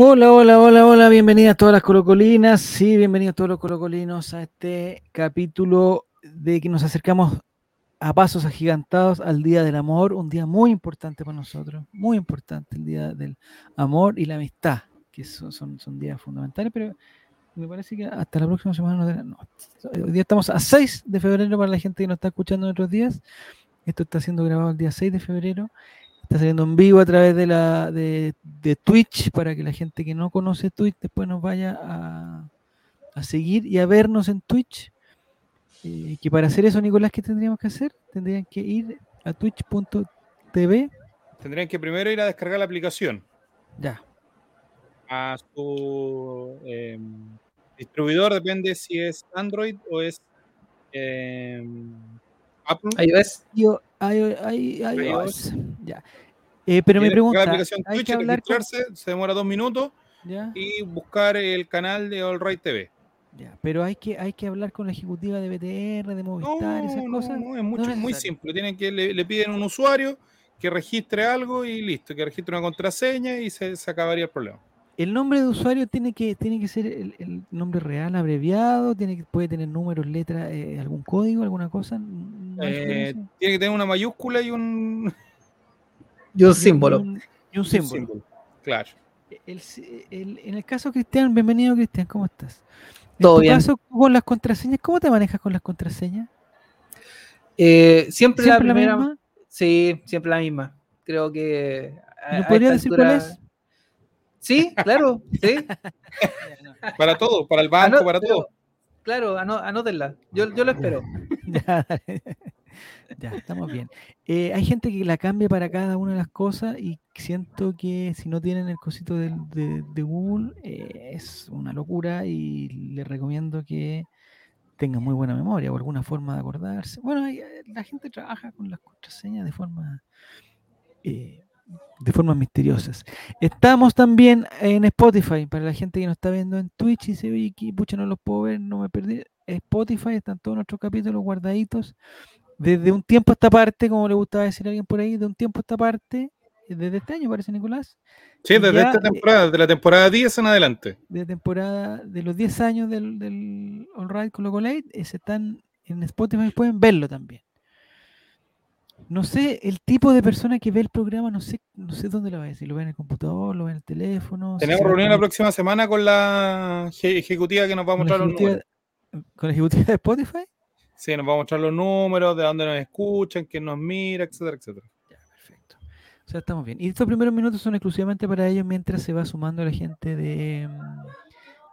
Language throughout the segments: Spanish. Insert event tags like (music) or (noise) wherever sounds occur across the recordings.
Hola, hola, hola, hola, bienvenidas todas las colocolinas, sí, bienvenidos todos los colocolinos a este capítulo de que nos acercamos a pasos agigantados al Día del Amor, un día muy importante para nosotros, muy importante, el Día del Amor y la Amistad, que son, son, son días fundamentales, pero me parece que hasta la próxima semana no. Hoy día estamos a 6 de febrero para la gente que nos está escuchando en otros días. Esto está siendo grabado el día 6 de febrero. Está saliendo en vivo a través de la de, de Twitch para que la gente que no conoce Twitch después nos vaya a, a seguir y a vernos en Twitch. Eh, que para hacer eso, Nicolás, ¿qué tendríamos que hacer? Tendrían que ir a twitch.tv. Tendrían que primero ir a descargar la aplicación. Ya. A su eh, distribuidor, depende si es Android o es eh, Apple. iOS. Yo, I- I- iOS. Ya. Eh, pero me pregunta, la aplicación ¿hay Twitch, que hablar con- registrarse, se demora dos minutos ya, y buscar el canal de All Right TV. ya, pero hay que, hay que hablar con la ejecutiva de BTR, de Movistar, esas no, cosas. no, es mucho, no es muy simple. Tienen que le, le piden un usuario que registre algo y listo, que registre una contraseña y se, se acabaría el problema. El nombre de usuario tiene que, tiene que ser el, el nombre real abreviado, tiene que, puede tener números, letras, eh, algún código, alguna cosa. ¿No Eh, tiene que tener una mayúscula y un, Y un Y símbolo. un- Y un un símbolo. Claro. El- el- en el caso Cristian, bienvenido Cristian, ¿cómo estás? En Todo tu bien. caso, con las contraseñas, ¿cómo te manejas con las contraseñas? Eh, siempre, ¿Siempre la la primera. misma? Sí, siempre la misma. Creo que. a- ¿Me a podrías esta decir cuál es? Sí, claro, sí. (laughs) Para todo, para el banco, Ano- para pero- todo. Claro, ano- anótenla. Yo, yo lo espero. (laughs) Ya. (laughs) Ya, estamos bien. Eh, hay gente que la cambia para cada una de las cosas y siento que si no tienen el cosito de, de Google eh, es una locura y les recomiendo que tengan muy buena memoria o alguna forma de acordarse. Bueno, hay- eh, la gente trabaja con las contraseñas de forma eh, de formas misteriosas. Estamos también en Spotify, para la gente que nos está viendo en Twitch y se ve aquí, pucha, no los puedo ver, no me perdí. Spotify están todos nuestros capítulos guardaditos. Desde un tiempo a esta parte, como le gustaba decir a alguien por ahí, de un tiempo a esta parte, eh, desde este año parece Nicolás, Sí, desde ya, esta eh, temporada, de la temporada 10 en adelante. de temporada de los 10 años del, del All Right con Loco Late, eh, están en Spotify, pueden verlo también. No sé, el tipo de persona que ve el programa, no sé, no sé dónde lo ve, si lo ve en el computador, lo ve en el teléfono. Tenemos reunión la próxima semana con la eje- ejecutiva que nos va a mostrar los números. ¿Con la ejecutiva de Spotify? Sí, nos va a mostrar los números, de dónde nos escuchan, quién nos mira, etcétera, etcétera. Ya, perfecto. O sea, estamos bien. Y estos primeros minutos son exclusivamente para ellos mientras se va sumando la gente de, mm,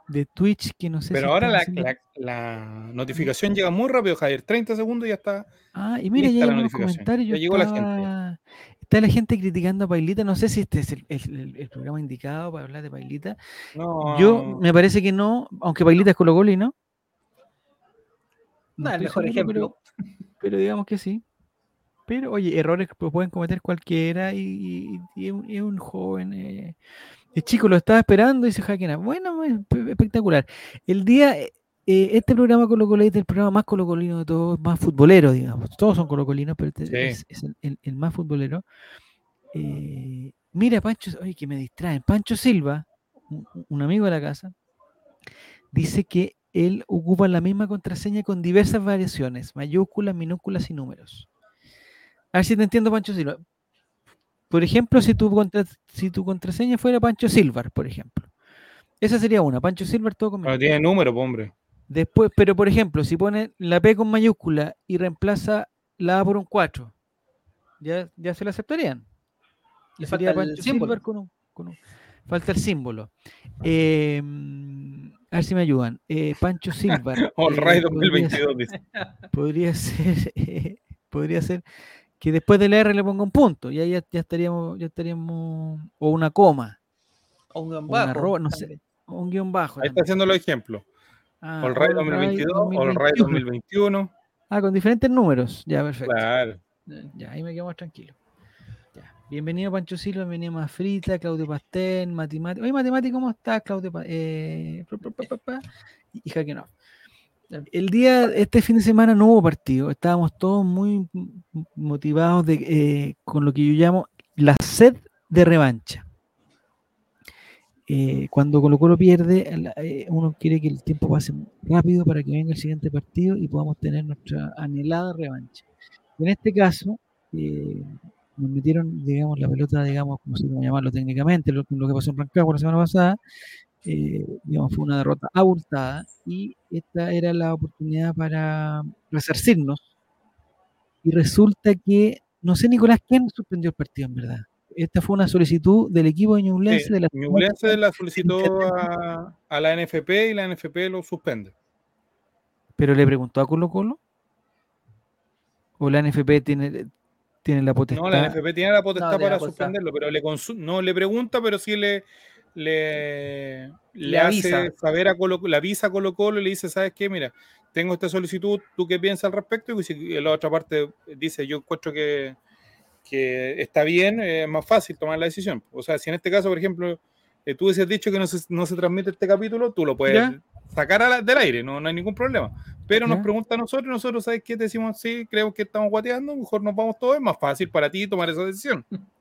de Twitch, que no sé Pero si ahora la, haciendo- la- la notificación llega muy rápido, Javier. 30 segundos y ya está. Ah, y mira, ya comentarios. llegó la gente. estaba- Está la gente criticando a Pailita. No sé si este es el, el- el- el programa indicado para hablar de Pailita. No, Yo me parece que no, aunque Pailita es Colo Colo, ¿no? No, el estoy mejor seguro, ejemplo. Pero, pero digamos que sí. Pero, oye, errores que pueden cometer cualquiera y, y- y es, un, es un joven. Eh, el chico lo estaba esperando y se jaquena. Bueno, es pe- espectacular. El día, eh, eh, este programa Colo Colo es el programa más colocolino de todos, más futbolero, digamos. Todos son colocolinos, pero este Sí. es, es el, el- el más futbolero. Eh, mira, Pancho, oye, que me distraen. Pancho Silva, un, un amigo de la casa, dice que él ocupa la misma contraseña con diversas variaciones, mayúsculas, minúsculas y números. A ver si te entiendo, Pancho Silva. Por ejemplo, si tu, contra- si tu contraseña fuera Pancho Silvar, por ejemplo. Esa sería una, Pancho Silvar todo con Pero tiene número, hombre. Después, pero por ejemplo, si pone la P con mayúscula y reemplaza la A por un 4, ya, ya se la aceptarían. Y Le sería falta el Pancho. Silvar con un, con un- Falta el símbolo. Eh, mm, a ver si me ayudan. Eh, Pancho (laughs) Silvar. All eh, right podría ser- 2022, dice. podría ser, (laughs) eh, podría ser que después del R le ponga un punto y ahí ya, ya estaríamos, ya estaríamos, o una coma, O un una bajo. arroba, no sé, o un guion bajo. Ahí está haciendo los ejemplos. Ah, All right All Right 2022, All right 2021. 2021. Ah, con diferentes números. Ya, perfecto. Claro. Ya, ahí me quedo más tranquilo. Ya. Bienvenido Pancho Silva, bienvenido Mafrita, Claudio Pastel, Matemático. Oye, Matemático, ¿cómo estás, Claudio? Pa- eh, pa, pa, pa, pa, pa, y Jaque no. El día, este fin de semana no hubo partido. Estábamos todos muy motivados de, eh, con lo que yo llamo la sed de revancha. eh, cuando Colo Colo pierde, eh, uno quiere que el tiempo pase rápido para que venga el siguiente partido y podamos tener nuestra anhelada revancha. En este caso, nos metieron, digamos, la pelota, digamos, como se llamarlo técnicamente, lo, lo que pasó en Rancagua la semana pasada, eh, digamos, fue una derrota abultada y esta era la oportunidad para resarcirnos. Y resulta que, no sé, Nicolás, ¿quién suspendió el partido en verdad? Esta fue una solicitud del equipo de Ñublense Sí, de la Ñublense la solicitó a, a la NFP y la NFP lo suspende. pero le preguntó a Colo Colo o la NFP tiene, tiene la potestad. No, la NFP tiene la potestad No, para la potestad. suspenderlo, pero le no le pregunta, pero sí le, le, le, Le hace avisa. saber a Colo le avisa a Colo Colo y le dice, ¿sabes qué? Mira, tengo esta solicitud, ¿tú qué piensas al respecto? Y si la otra parte dice, yo encuentro que, que está bien, eh, es más fácil tomar la decisión. O sea, si en este caso, por ejemplo, eh, tú hubieses dicho que no se, no se transmite este capítulo, tú lo puedes Ya. sacar la- del aire, no, no hay ningún problema. Pero nos Ya. pregunta a nosotros, nosotros, ¿sabes qué? Te decimos, sí, creo que estamos guateando, mejor nos vamos todos, es más fácil para ti tomar esa decisión. (laughs)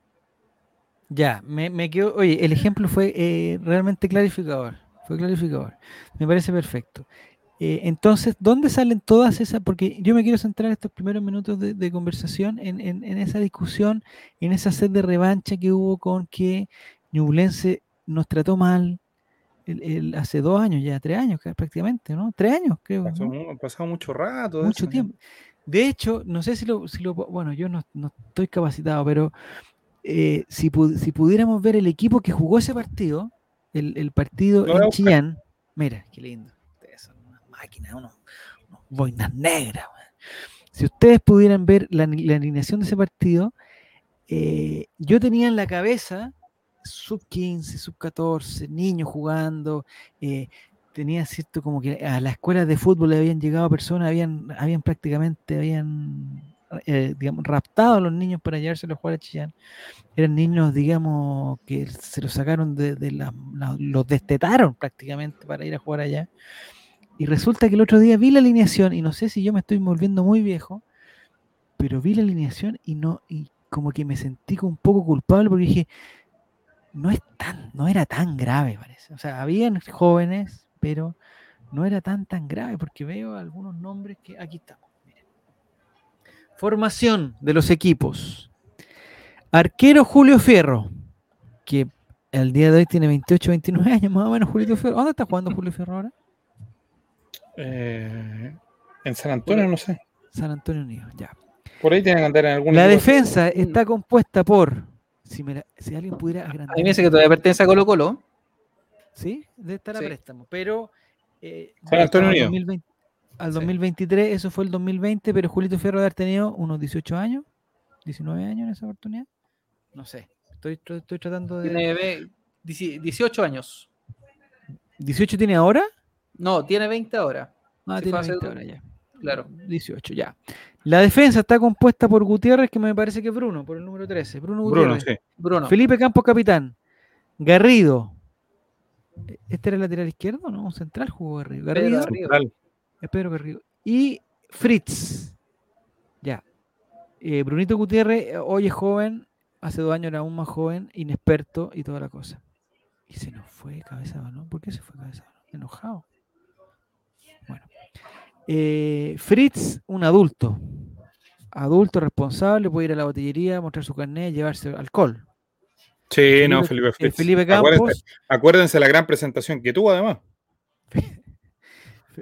Ya, me, me quedo. Oye, el ejemplo fue eh, realmente clarificador. Fue clarificador. Me parece perfecto. Eh, entonces, ¿dónde salen todas esas? Porque yo me quiero centrar estos primeros minutos de, de conversación en, en- en esa discusión, en esa sed de revancha que hubo con que Ñublense nos trató mal el- el- hace dos años, ya tres años ca- prácticamente, ¿no? Tres años, creo. Pasó pasado mucho rato. mucho eso, ¿no? tiempo. De hecho, no sé si lo, si lo bueno, yo no, no estoy capacitado, pero eh, si, pu- si pudiéramos ver el equipo que jugó ese partido, el, el partido en. Chillán, mira, qué lindo. Ustedes son unas máquinas, unos, unos boinas negras. Si ustedes pudieran ver la, la alineación de ese partido, eh, yo tenía en la cabeza sub 15, sub 14, niños jugando, eh, tenía cierto como que a las escuelas de fútbol le habían llegado personas, habían, habían prácticamente, habían eh, raptado a los niños para llevárselos a jugar a Chillán. Eran niños, digamos, que se los sacaron de, de los destetaron prácticamente para ir a jugar allá. Y resulta que el otro día vi la alineación, y no sé si yo me estoy volviendo muy viejo, pero vi la alineación y no, y como que me sentí un poco culpable porque dije, no es tan, no era tan grave, parece. O sea, habían jóvenes, pero no era tan tan grave, porque veo algunos nombres que aquí estamos. Formación de los equipos. Arquero Julio Fierro, que el día de hoy tiene 28, 29 años más o menos Julio Fierro. ¿Dónde está jugando Julio Fierro ahora? Eh, en San Antonio, no sé. San Antonio Unido, ya. Por ahí tiene que andar en algún La defensa está compuesta por, si, me la- si alguien pudiera A agrandar, mí me dice que todavía pertenece a Colo Colo. ¿sí? Debe estar a Sí. préstamo, pero eh, San Antonio Unido. 2020 al Sí. 2023, eso fue el 2020, pero Julito Fierro debe haber tenido unos 18 años, 19 años en esa oportunidad. No sé, estoy, estoy, estoy tratando de... Tiene ve- dieci- 18 años. ¿18 tiene ahora? No, tiene 20 ahora. Ah, Sí, tiene fue hace 20 dos- ahora ya. Claro. 18, ya. La defensa está compuesta por Gutiérrez, que me parece que es Bruno, por el número 13. Bruno Bruno, Gutiérrez. sí. Bruno. Felipe Campos, capitán. Garrido. ¿Este era el lateral izquierdo? No, un central jugó Garrido. Garrido. Central. Es Pedro Garrido. Y Fritz. Ya. Eh, Brunito Gutiérrez, eh, hoy es joven, hace dos años era aún más joven, inexperto y toda la cosa. Y se nos fue cabeza, ¿no? ¿Por qué se fue cabeza? Enojado. Bueno. Eh, Fritz, un adulto. Adulto responsable, puede ir a la botillería, mostrar su carnet, llevarse alcohol. Sí, no, Felipe- Fritz. Felipe Acuérdense, Campos. acuérdense la gran presentación que tuvo, además. (laughs)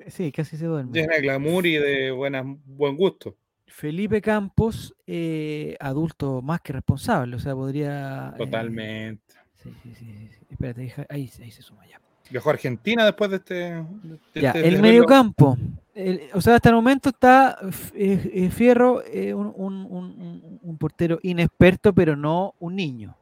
Sí, casi se duerme. Llena de glamour y de buenas, buen gusto. Felipe Campos, eh, adulto más que responsable, o sea, podría. eh, Totalmente. sí, sí, sí, sí, sí. Espérate, deja- ahí, ahí se suma ya. Viajó a Argentina después de este. de Ya, este el mediocampo. o sea, hasta el momento está eh, eh, Fierro, eh, un, un- un- un- portero inexperto, pero no un niño.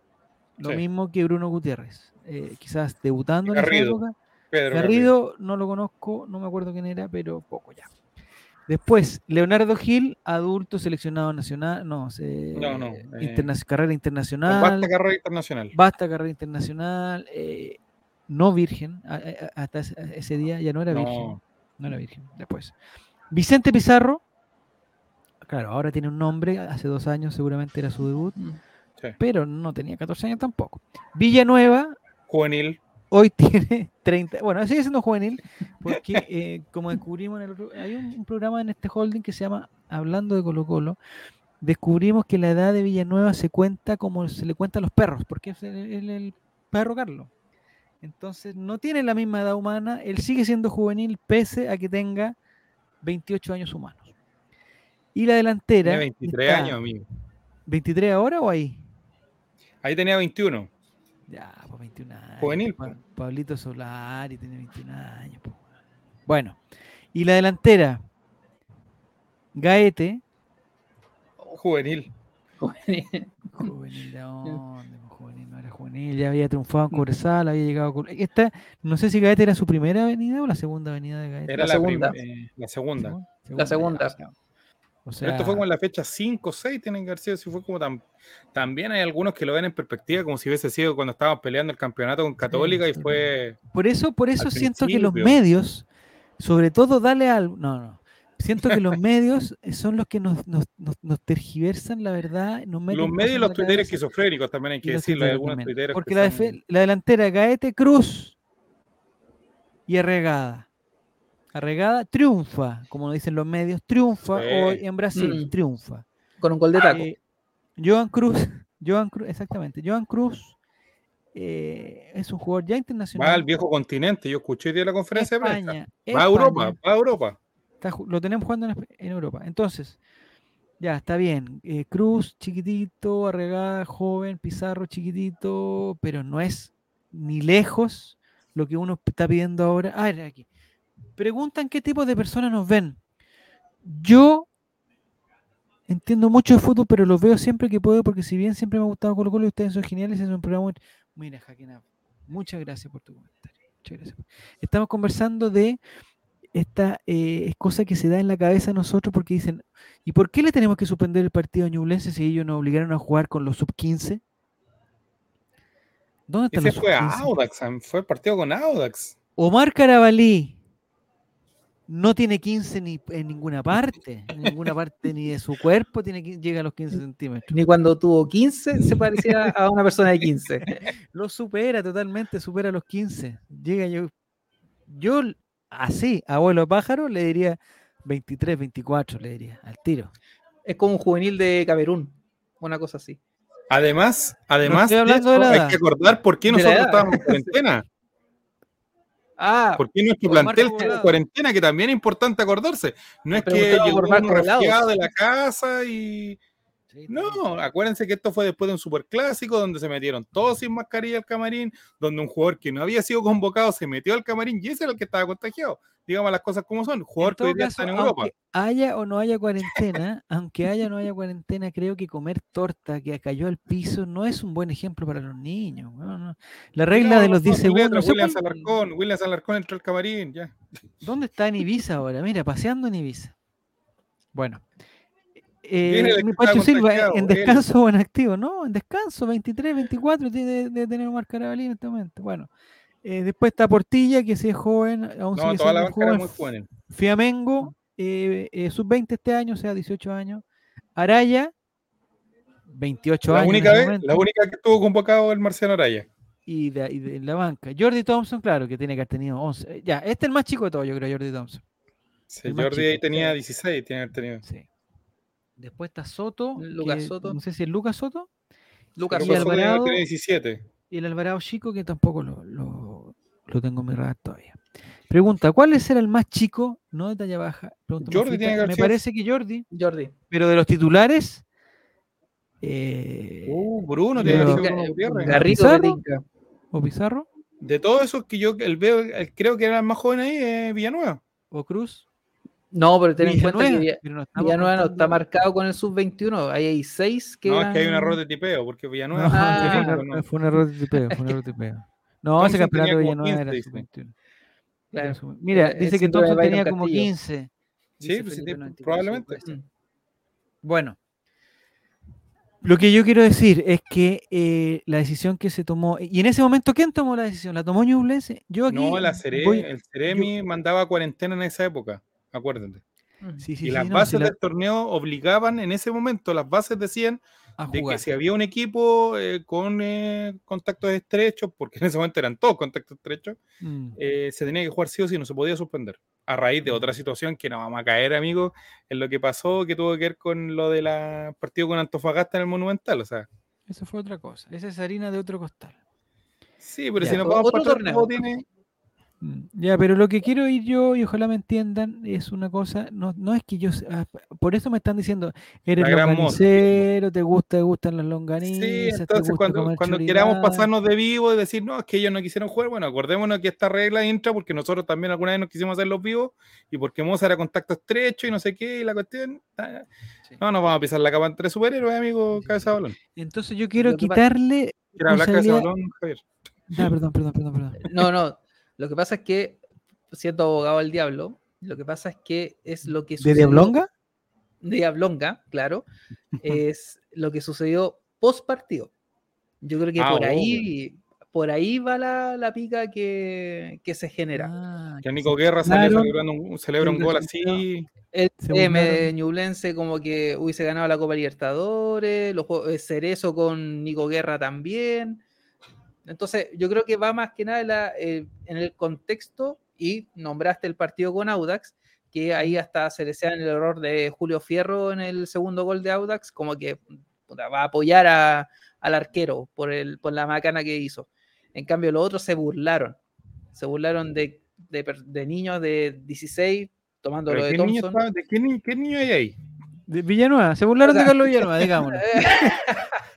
Lo mismo que Bruno Gutiérrez. eh, quizás debutando en esa época. Pedro Garrido no lo conozco, no me acuerdo quién era, pero poco ya. Después, Leonardo Gil, adulto seleccionado nacional, no, se- No, no, interna- eh, carrera internacional, vasta carrera internacional. basta carrera internacional, eh, no virgen, a- a- a- hasta ese, día ya no era virgen, No, no era virgen, después. Vicente Pizarro, claro, ahora tiene un nombre, hace dos años seguramente era su debut, Mm. sí. pero no tenía 14 años tampoco. Villanueva, Juvenil. Hoy (laughs) tiene 30, bueno, sigue siendo juvenil, porque eh, como descubrimos en el otro, hay un, un programa en este holding que se llama Hablando de Colo Colo, descubrimos que la edad de Villanueva se cuenta como se le cuenta a los perros, porque es el, el- el perro Carlos. Entonces no tiene la misma edad humana, él sigue siendo juvenil pese a que tenga 28 años humanos. Y la delantera... Tenía 23 está- años, amigo. ¿23 ahora o ahí? Ahí tenía 21. Ya, pues 21 años. Juvenil, Pa-. Pablito Solari tiene 21 años. po. Bueno, y la delantera, Gaete, Juvenil. juvenil de (laughs) dónde, juvenil, no era juvenil, ya había triunfado en Cobresal, había llegado a Esta, no sé si Gaete era su primera avenida o la segunda avenida de Gaete. Era La la, segunda. eh, la segunda. La segunda. sea, o Pero sea, esto fue como en la fecha 5 o 6, tienen sido, si fue como tan... También hay algunos que lo ven en perspectiva como si hubiese sido cuando estábamos peleando el campeonato con Católica y sí. fue... Por eso, por eso siento que los medios, sobre todo dale al. No, no. Siento que los (laughs) medios eh, son los que nos, nos, nos- nos tergiversan la verdad. Nos Los medios y los tuiteros esquizofrénicos también hay que decirlo. Hay algunos Porque que la, son- la delantera Gaete Cruz y Arregada. Arregada triunfa, como nos dicen los medios, triunfa Sí. hoy en Brasil, Mm. triunfa. Con un gol de taco. Eh, Joan Cruz, (laughs) Joan Cruz, exactamente. Joan Cruz eh, es un jugador ya internacional. Va al viejo continente. Yo escuché hoy día la conferencia de prensa. España, Va a Europa, España, va a Europa. está lo tenemos jugando en Europa. Entonces, ya está bien. eh, Cruz, chiquitito, Arregada, joven, Pizarro, chiquitito, pero no es ni lejos lo que uno está pidiendo ahora. Ah, era aquí. Preguntan qué tipo de personas nos ven. Yo entiendo mucho de fútbol, pero los veo siempre que puedo, porque si bien siempre me ha gustado Colo Colo y ustedes son geniales, es un programa muy... Mira, Jaquena, muchas gracias por tu comentario. Muchas gracias. Estamos conversando de esta eh, cosa que se da en la cabeza de nosotros porque dicen, ¿y por qué le tenemos que suspender el partido a Ñublense si ellos nos obligaron a jugar con los sub-15? ¿Dónde están Ese los fue sub-15? Audax, fue el partido con Audax. Omar Carabalí no tiene 15 ni en ninguna parte, en ninguna parte ni de su cuerpo tiene, llega a los 15 centímetros. Ni cuando tuvo 15 se parecía (laughs) a una persona de 15. Lo supera totalmente, supera los 15. Llega yo, yo así, abuelo pájaro, le diría 23, 24, le diría, al tiro. Es como un juvenil de Camerún. Una cosa así. Además, además de eso, la hay que acordar por qué nosotros estábamos en cuarentena. Ah, ¿Por qué nuestro plantel está en cuarentena? Que también es importante acordarse. No es que llegó un resfriado de la casa y. No, acuérdense que esto fue después de un superclásico donde se metieron todos sin mascarilla al camarín, donde un jugador que no había sido convocado se metió al camarín y ese era el que estaba contagiado. Digamos las cosas como son. Jugador que hoy todo día caso, está en Europa. haya o no haya cuarentena, (laughs) aunque haya o no haya cuarentena, creo que comer torta que cayó al piso no es un buen ejemplo para los niños. no, no. La regla No, de los no, 10 sin segundos. William Salarcón, William Salarcón entró al camarín, ya. (laughs) ¿Dónde está en Ibiza ahora? Mira, paseando en Ibiza. Bueno. Eh, mi Pacho Silva, ¿en contagiado, él. descanso o en activo? No, en descanso, 23, 24 tiene de tener Omar Carabalí en este momento. Bueno, eh, después está Portilla, que si es joven, aún No, sigue toda la joven. muy joven. Fiamengo, eh, eh, sub-20 este año, o sea, 18 años. Araya, 28 La años. única, vez, la única que estuvo convocado el Marciano Araya. y, de, y de la banca. Jordi Thompson, claro, que tiene que haber tenido 11. Eh, Ya, este es el más chico de todos, yo creo, Jordi Thompson. Sí, El Jordi ahí tenía 16, tiene que haber tenido. Sí. Después está Soto. Lucas que Soto. No sé si es Lucas Soto. Lucas Soto. tener 17. Y el Alvarado Chico, que tampoco lo, lo, lo tengo en mi radar todavía. Pregunta, ¿cuál es el más chico? No de talla baja. Pregunta Jordi tiene que Me parece que Jordi, Jordi. pero de los titulares. eh, Uh, Bruno, Yo- tiene Gutiérrez. Garrido ¿Pizarro? O Pizarro, De todos esos que yo el veo, el- creo que era el más joven ahí, eh, Villanueva. o Cruz. No, pero ten en cuenta que Villanueva, no estamos Villanueva no está marcado con el sub-21. Ahí hay seis que. no, es que hay un error de tipeo, porque No, Villanueva. Ah. fue, un error, no. fue un error de tipeo. Fue un error de tipeo. No, ese campeonato como Villanueva era 15, sub-21. Claro. Era sub- Mira, Eh, dice que Thompson tenía como Castillo. 15. Sí, pues sí, Felipe sí, 93, probablemente. Mm. Bueno, lo que yo quiero decir es que eh, la decisión que se tomó, y en ese momento, ¿quién tomó la decisión? ¿La tomó Ñublense? Yo aquí No, la Cere- voy- el Ceremi mandaba cuarentena en esa época, acuérdate. Sí, sí, y sí, las no, bases la- del torneo obligaban en ese momento, las bases decían, A de que si había un equipo eh, con eh, contactos estrechos, porque en ese momento eran todos contactos estrechos, Mm. eh, se tenía que jugar sí o sí, no se podía suspender. A raíz de otra situación que no vamos a caer, amigos, en lo que pasó, que tuvo que ver con lo del partido con Antofagasta en el Monumental. O sea, Eso fue otra cosa. Esa es harina de otro costal. sí, pero Ya, si nos vamos otro para atrás, tiene. Mm, Ya, pero lo que quiero ir yo, y ojalá me entiendan, es una cosa, no, no es que yo, ah, por eso me están diciendo, eres longanicero, te gusta, te gustan las longanizas, Sí, te entonces gusta cuando, comer cuando queramos pasarnos de vivo y decir, no, es que ellos no quisieron jugar, bueno, acordémonos que esta regla entra porque nosotros también alguna vez nos quisimos hacer los vivos y porque Moza era contacto estrecho y no sé qué, y la cuestión. ah, Sí. No, nos vamos a pisar la capa entre superhéroes, amigo, cabeza de balón. Entonces yo quiero quitarle ¿Quieres hablar cabeza de balón, Javier? Ah, perdón, perdón, perdón, perdón. No, no. Lo que pasa es que, siendo abogado del diablo, lo que pasa es que es lo que ¿De sucedió- Diablonga? de Diablonga, claro, (laughs) es lo que sucedió post partido. Yo creo que Ah, por oh, ahí, por ahí va la, la pica que, que se genera. Ah, Que Nico Guerra sale Claro. celebrando un, celebra un gol así. El M de. Ñublense como que hubiese ganado la Copa Libertadores, los juegos- eh, Cerezo con Nico Guerra también. Entonces, yo creo que va más que nada en, la- eh, en el contexto y nombraste el partido con Audax, que ahí hasta se le sea el error de Julio Fierro en el segundo gol de Audax, como que puta, va a apoyar a- al arquero por, el, por la macana que hizo. En cambio, los otros se burlaron. Se burlaron de, de de niños de 16 tomando lo ¿Pero de ¿Qué niño, Thompson. está- de qué, ni- qué niño hay ahí? De Villanueva, se burlaron O sea, de Carlos Villanueva, (laughs) digámoslo. (laughs)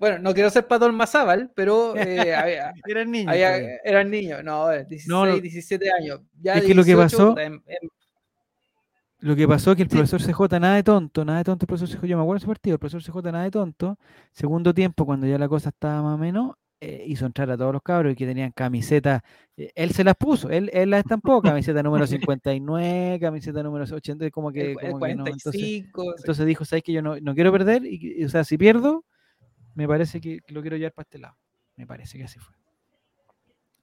bueno, no quiero ser Patón Mazábal, pero eh, (laughs) había- Eran niños. había- todavía. eran niños, no, eh, 16, No, no. 17 años. Ya Es que lo que 18, pasó- em- em- Lo que pasó es que el profesor CJ, nada de tonto, nada de tonto el profesor CJ, yo me acuerdo de ese partido, el profesor CJ, nada de tonto, segundo tiempo, cuando ya la cosa estaba más o menos, eh, hizo entrar a todos los cabros y que tenían camisetas, eh, él se las puso, él, él las estampó, (laughs) camiseta número 59, camiseta número 80, como que, el, el como que no, entonces, 45. sí. entonces dijo, sabes que yo no, no quiero perder, y, o sea, si pierdo, me parece que, lo quiero llevar para este lado, me parece que así fue.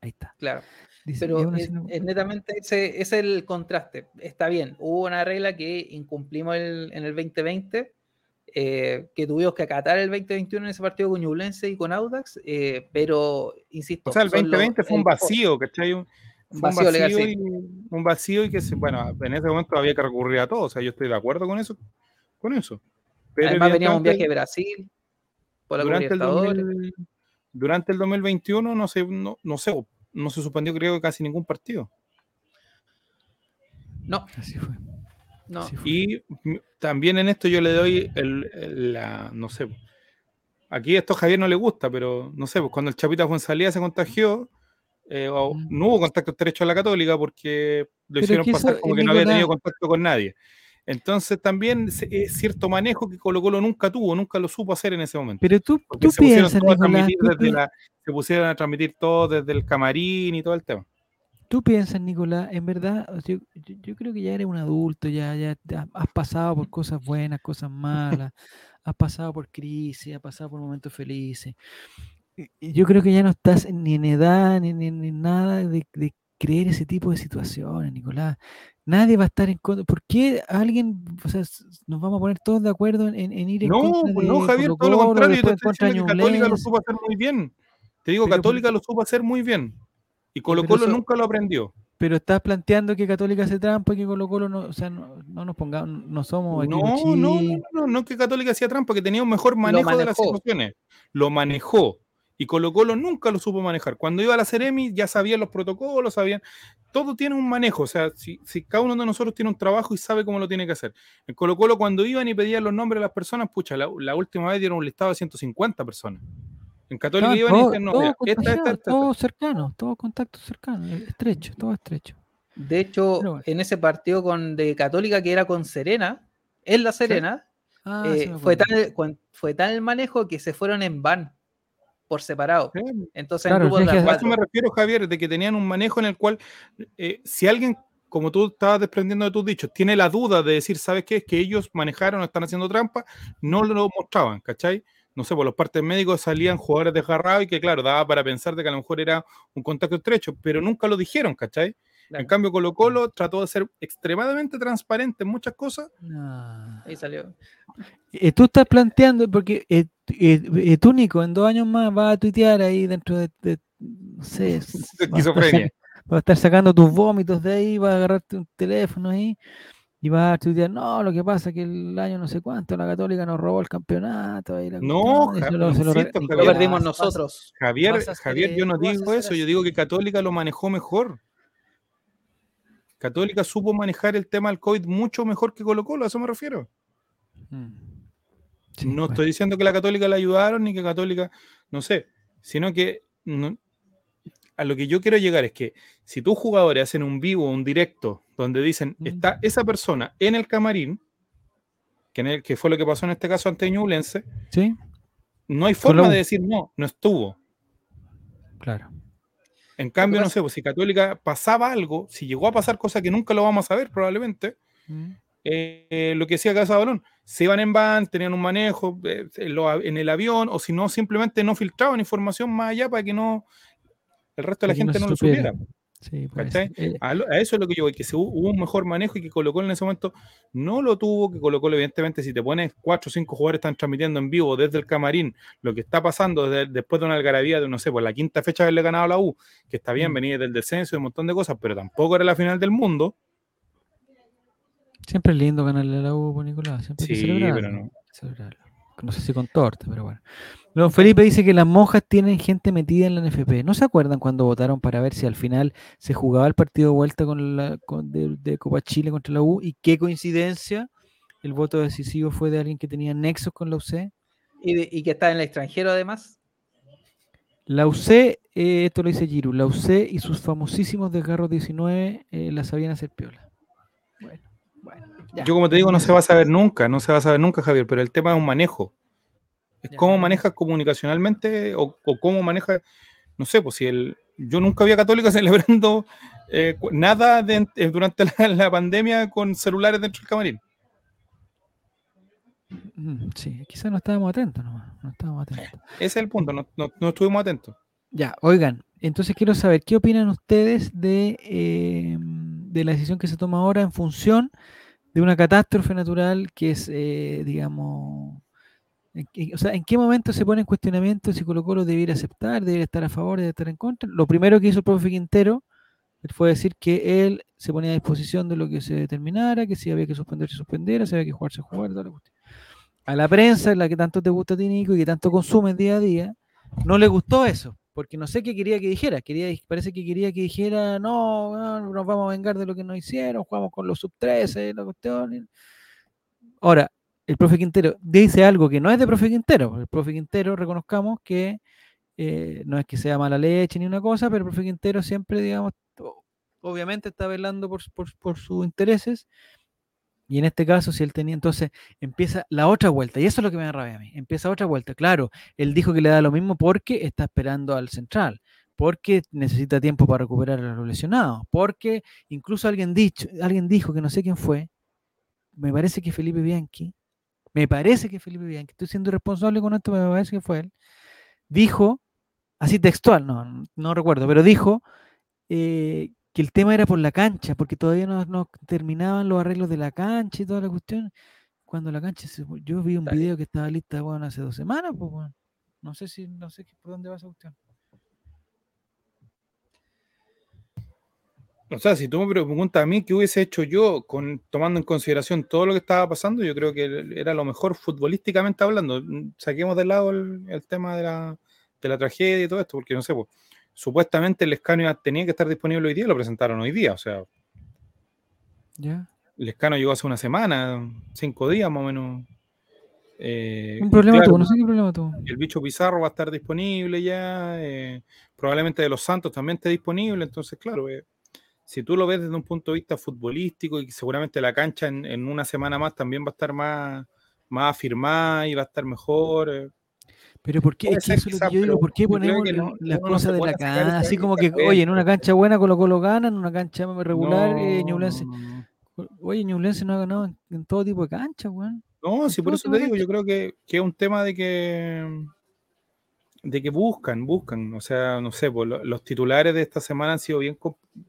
Ahí está. claro. Dice, Pero es, es netamente ese es el contraste. Está bien, hubo una regla que incumplimos el- en el 2020, eh, que tuvimos que acatar el 2021 en ese partido con Ñublense y con Audax, eh, pero insisto. O sea, el son los- 2020 fue un vacío, ¿cachai? Un, un Vacío legal, vacío, sí. y, un vacío y que se, bueno, en ese momento había que recurrir a todo. O sea, yo estoy de acuerdo con eso. Con eso. Pero Además veníamos un viaje a Brasil, por la Copa durante el, Libertadores. 2000 durante el 2021 no se, no, no sé, no se suspendió creo que casi ningún partido. No, Así fue. no. así fue. Y también en esto yo le doy el, el- la, no sé, aquí esto a Javier no le gusta, pero no sé, pues cuando el Chapita Fuensalía se contagió, eh, o- no hubo contacto estrecho a la Católica porque lo Pero hicieron pasar como que no había tenido contacto con nadie. Entonces también es cierto manejo que Colo Colo nunca tuvo, nunca lo supo hacer en ese momento. Pero tú, tú se piensas, Nicolás, tú, desde la- se pusieron a transmitir todo desde el camarín y todo el tema. tú piensas, Nicolás, en verdad, yo, yo- yo creo que ya eres un adulto, ya, ya has pasado por cosas buenas, cosas malas, (laughs) has pasado por crisis, has pasado por momentos felices. Yo creo que ya no estás ni en edad ni, ni, ni nada de, de creer ese tipo de situaciones, Nicolás. Nadie va a estar en contra. ¿Por qué alguien, o sea, nos vamos a poner todos de acuerdo en, ir en No, contra pues de no, Javier, todo lo contrario. Yo te estoy diciendo que Católica lo supo hacer muy bien. Te digo, Pero Católica lo supo hacer muy bien. Y Colo Colo eso- nunca lo aprendió. Pero estás planteando que Católica hace trampa y que Colo Colo no, o sea, no, no nos pongamos, no somos No, no, no, no, no, no que Católica hacía trampa, que tenía un mejor manejo de las situaciones. Lo manejó. Y Colo Colo nunca lo supo manejar. Cuando iba a la Ceremi ya sabían los protocolos, sabían. Todo tiene un manejo. O sea, si, si cada uno de nosotros tiene un trabajo y sabe cómo lo tiene que hacer. En Colo Colo, cuando iban y pedían los nombres de las personas, pucha, la, la última vez dieron un listado de 150 personas. En Católica iban y decían, no, todos mira, esta, esta, contagiados, esta, esta. todos cercanos, todos contactos cercanos, eh, estrecho, todo estrecho. De hecho, bueno. en ese partido con, de Católica que era con Serena, en La Serena, Ah, eh, fue, tal, fue tal el manejo que se fueron en van por separado. Sí, Entonces, Claro, en de a eso me refiero, Javier, de que tenían un manejo en el cual, eh, si alguien, como tú estabas desprendiendo de tus dichos, tiene la duda de decir, ¿sabes qué? Es que ellos manejaron o están haciendo trampa, no lo mostraban, ¿cachai? No sé, por los partes médicos salían jugadores desgarrados y que, claro, daba para pensar de que a lo mejor era un contacto estrecho, pero nunca lo dijeron, ¿cachai? Claro, En cambio, Colo Colo trató de ser extremadamente transparente en muchas cosas. No. ahí salió. Eh, tú estás planteando, porque eh, Y, tú, Nico, en dos años más vas a tuitear ahí dentro de, no sé, (laughs) esquizofrenia. Vas a estar sacando tus vómitos de ahí, vas a agarrarte un teléfono ahí y vas a tuitear, no, lo que pasa es que el año no sé cuánto la Católica nos robó el campeonato. no, lo, perdimos nosotros. Javier, Javier, yo no digo eso, yo digo que Católica lo manejó mejor. Católica supo manejar el tema del COVID mucho mejor que Colo Colo, a eso me refiero. No estoy diciendo que la Católica la ayudaron ni que Católica, no sé, sino que a lo que yo quiero llegar es que si tus jugadores hacen un vivo, un directo, donde dicen, está esa persona en el camarín, que, en el, que fue lo que pasó en este caso ante Ñublense, ¿Sí? no hay forma de decir, no, no estuvo. Claro. En cambio, no sé, pues si Católica pasaba algo, si llegó a pasar cosas que nunca lo vamos a ver probablemente, mm. eh, lo que decía Casa Balón, se iban en van, tenían un manejo eh, en el avión, o si no, simplemente no filtraban información más allá para que no el resto de la gente no, lo supiera. Pues, eh, a, eso es lo que yo voy, que se, hubo un mejor manejo y que Colo Colo en ese momento no lo tuvo, que Colo Colo evidentemente si te pones cuatro o cinco jugadores están transmitiendo en vivo desde el camarín lo que está pasando después de una algarabía de, no sé, por la quinta fecha haberle ganado a la U, que está bien, mm. venía del descenso y un montón de cosas, pero tampoco era la final del mundo. Siempre es lindo ganarle a la U, pues, Nicolás. Siempre sí, pero no. No sé si con torta, pero bueno. Don Felipe dice que las monjas tienen gente metida en la NFP. ¿No se acuerdan cuando votaron para ver si al final se jugaba el partido de vuelta con la, de, Copa Chile contra la U? Y qué coincidencia, el voto decisivo fue de alguien que tenía nexos con la UC. ¿Y, que está en el extranjero además? La UC, eh, esto lo dice Giru, la UC y sus famosísimos desgarros 19 eh, la sabían hacer piola. Bueno, bueno. Yo como te digo, no se va a saber nunca, no se va a saber nunca, Javier, pero el tema es un manejo. Es cómo manejas comunicacionalmente o, cómo maneja, no sé, pues si el, yo nunca había católicos (laughs) celebrando eh, nada eh, durante la, pandemia con celulares dentro del camarín. Mm, sí, quizás no estábamos atentos, no, no estábamos atentos. Ese es el punto, no, no, estuvimos atentos. Ya, oigan, entonces quiero saber, ¿qué opinan ustedes de, eh, de la decisión que se toma ahora en función de una catástrofe natural que es, digamos, o sea, ¿en qué momento se pone en cuestionamiento si Colo Colo debiera aceptar, debiera estar a favor, debiera estar en contra? Lo primero que hizo el profe Quintero fue decir que él se ponía a disposición de lo que se determinara, que si había que suspender, se suspendiera, si había que jugar, se jugara, toda la cuestión. A la prensa, la que tanto te gusta a ti, Nico, y que tanto consumes día a día, no le gustó eso, porque no sé qué quería que dijera. Quería, parece que quería que dijera, no, no nos vamos a vengar de lo que nos hicieron, jugamos con los sub-13, la cuestión. Ahora, el profe Quintero dice algo que no es de profe Quintero. El profe Quintero, reconozcamos que eh, no es que sea mala leche ni una cosa, pero el profe Quintero siempre, digamos, obviamente está velando por, por, sus intereses. Y en este caso, si él tenía, entonces empieza la otra vuelta, y eso es lo que me da rabia a mí. Empieza otra vuelta. Claro, él dijo que le da lo mismo porque está esperando al central, porque necesita tiempo para recuperar a los lesionados, porque incluso alguien, alguien dijo que no sé quién fue, me parece que Felipe Bianchi, me parece que Felipe Bianchi, estoy siendo responsable con esto, me parece que fue él, dijo, así textual, no, no recuerdo, pero dijo eh, que el tema era por la cancha, porque todavía no, terminaban los arreglos de la cancha y toda la cuestión. Cuando la cancha se, yo vi un video que estaba lista bueno, hace dos semanas, pues bueno, no sé si, no sé por dónde va esa cuestión. O sea, si tú me preguntas a mí qué hubiese hecho yo con, tomando en consideración todo lo que estaba pasando, yo creo que era lo mejor futbolísticamente hablando. Saquemos de lado el, tema de la, tragedia y todo esto, porque no sé, pues, supuestamente el escaneo tenía que estar disponible hoy día, lo presentaron hoy día, o sea. Ya. El escaneo llegó hace una semana, cinco días más o menos. Eh, un problema tuvo, no sé qué problema tuvo. El bicho Pizarro va a estar disponible ya, eh, probablemente de los Santos también esté disponible, entonces, claro, eh, si tú lo ves desde un punto de vista futbolístico y seguramente la cancha en, una semana más también va a estar más, más afirmada y va a estar mejor. Eh. Pero ¿por qué? Es que eso es lo que yo digo, ¿por qué ponemos las cosas de la cancha? Así como que, oye, en una cancha buena Colo Colo gana, en una cancha regular eh, Ñublense. Oye, Ñublense no ha ganado en, todo tipo de canchas, weón. No, sí, por eso te digo, yo creo que, que, es un tema de que de que buscan, buscan, o sea, no sé, pues, los titulares de esta semana han sido bien,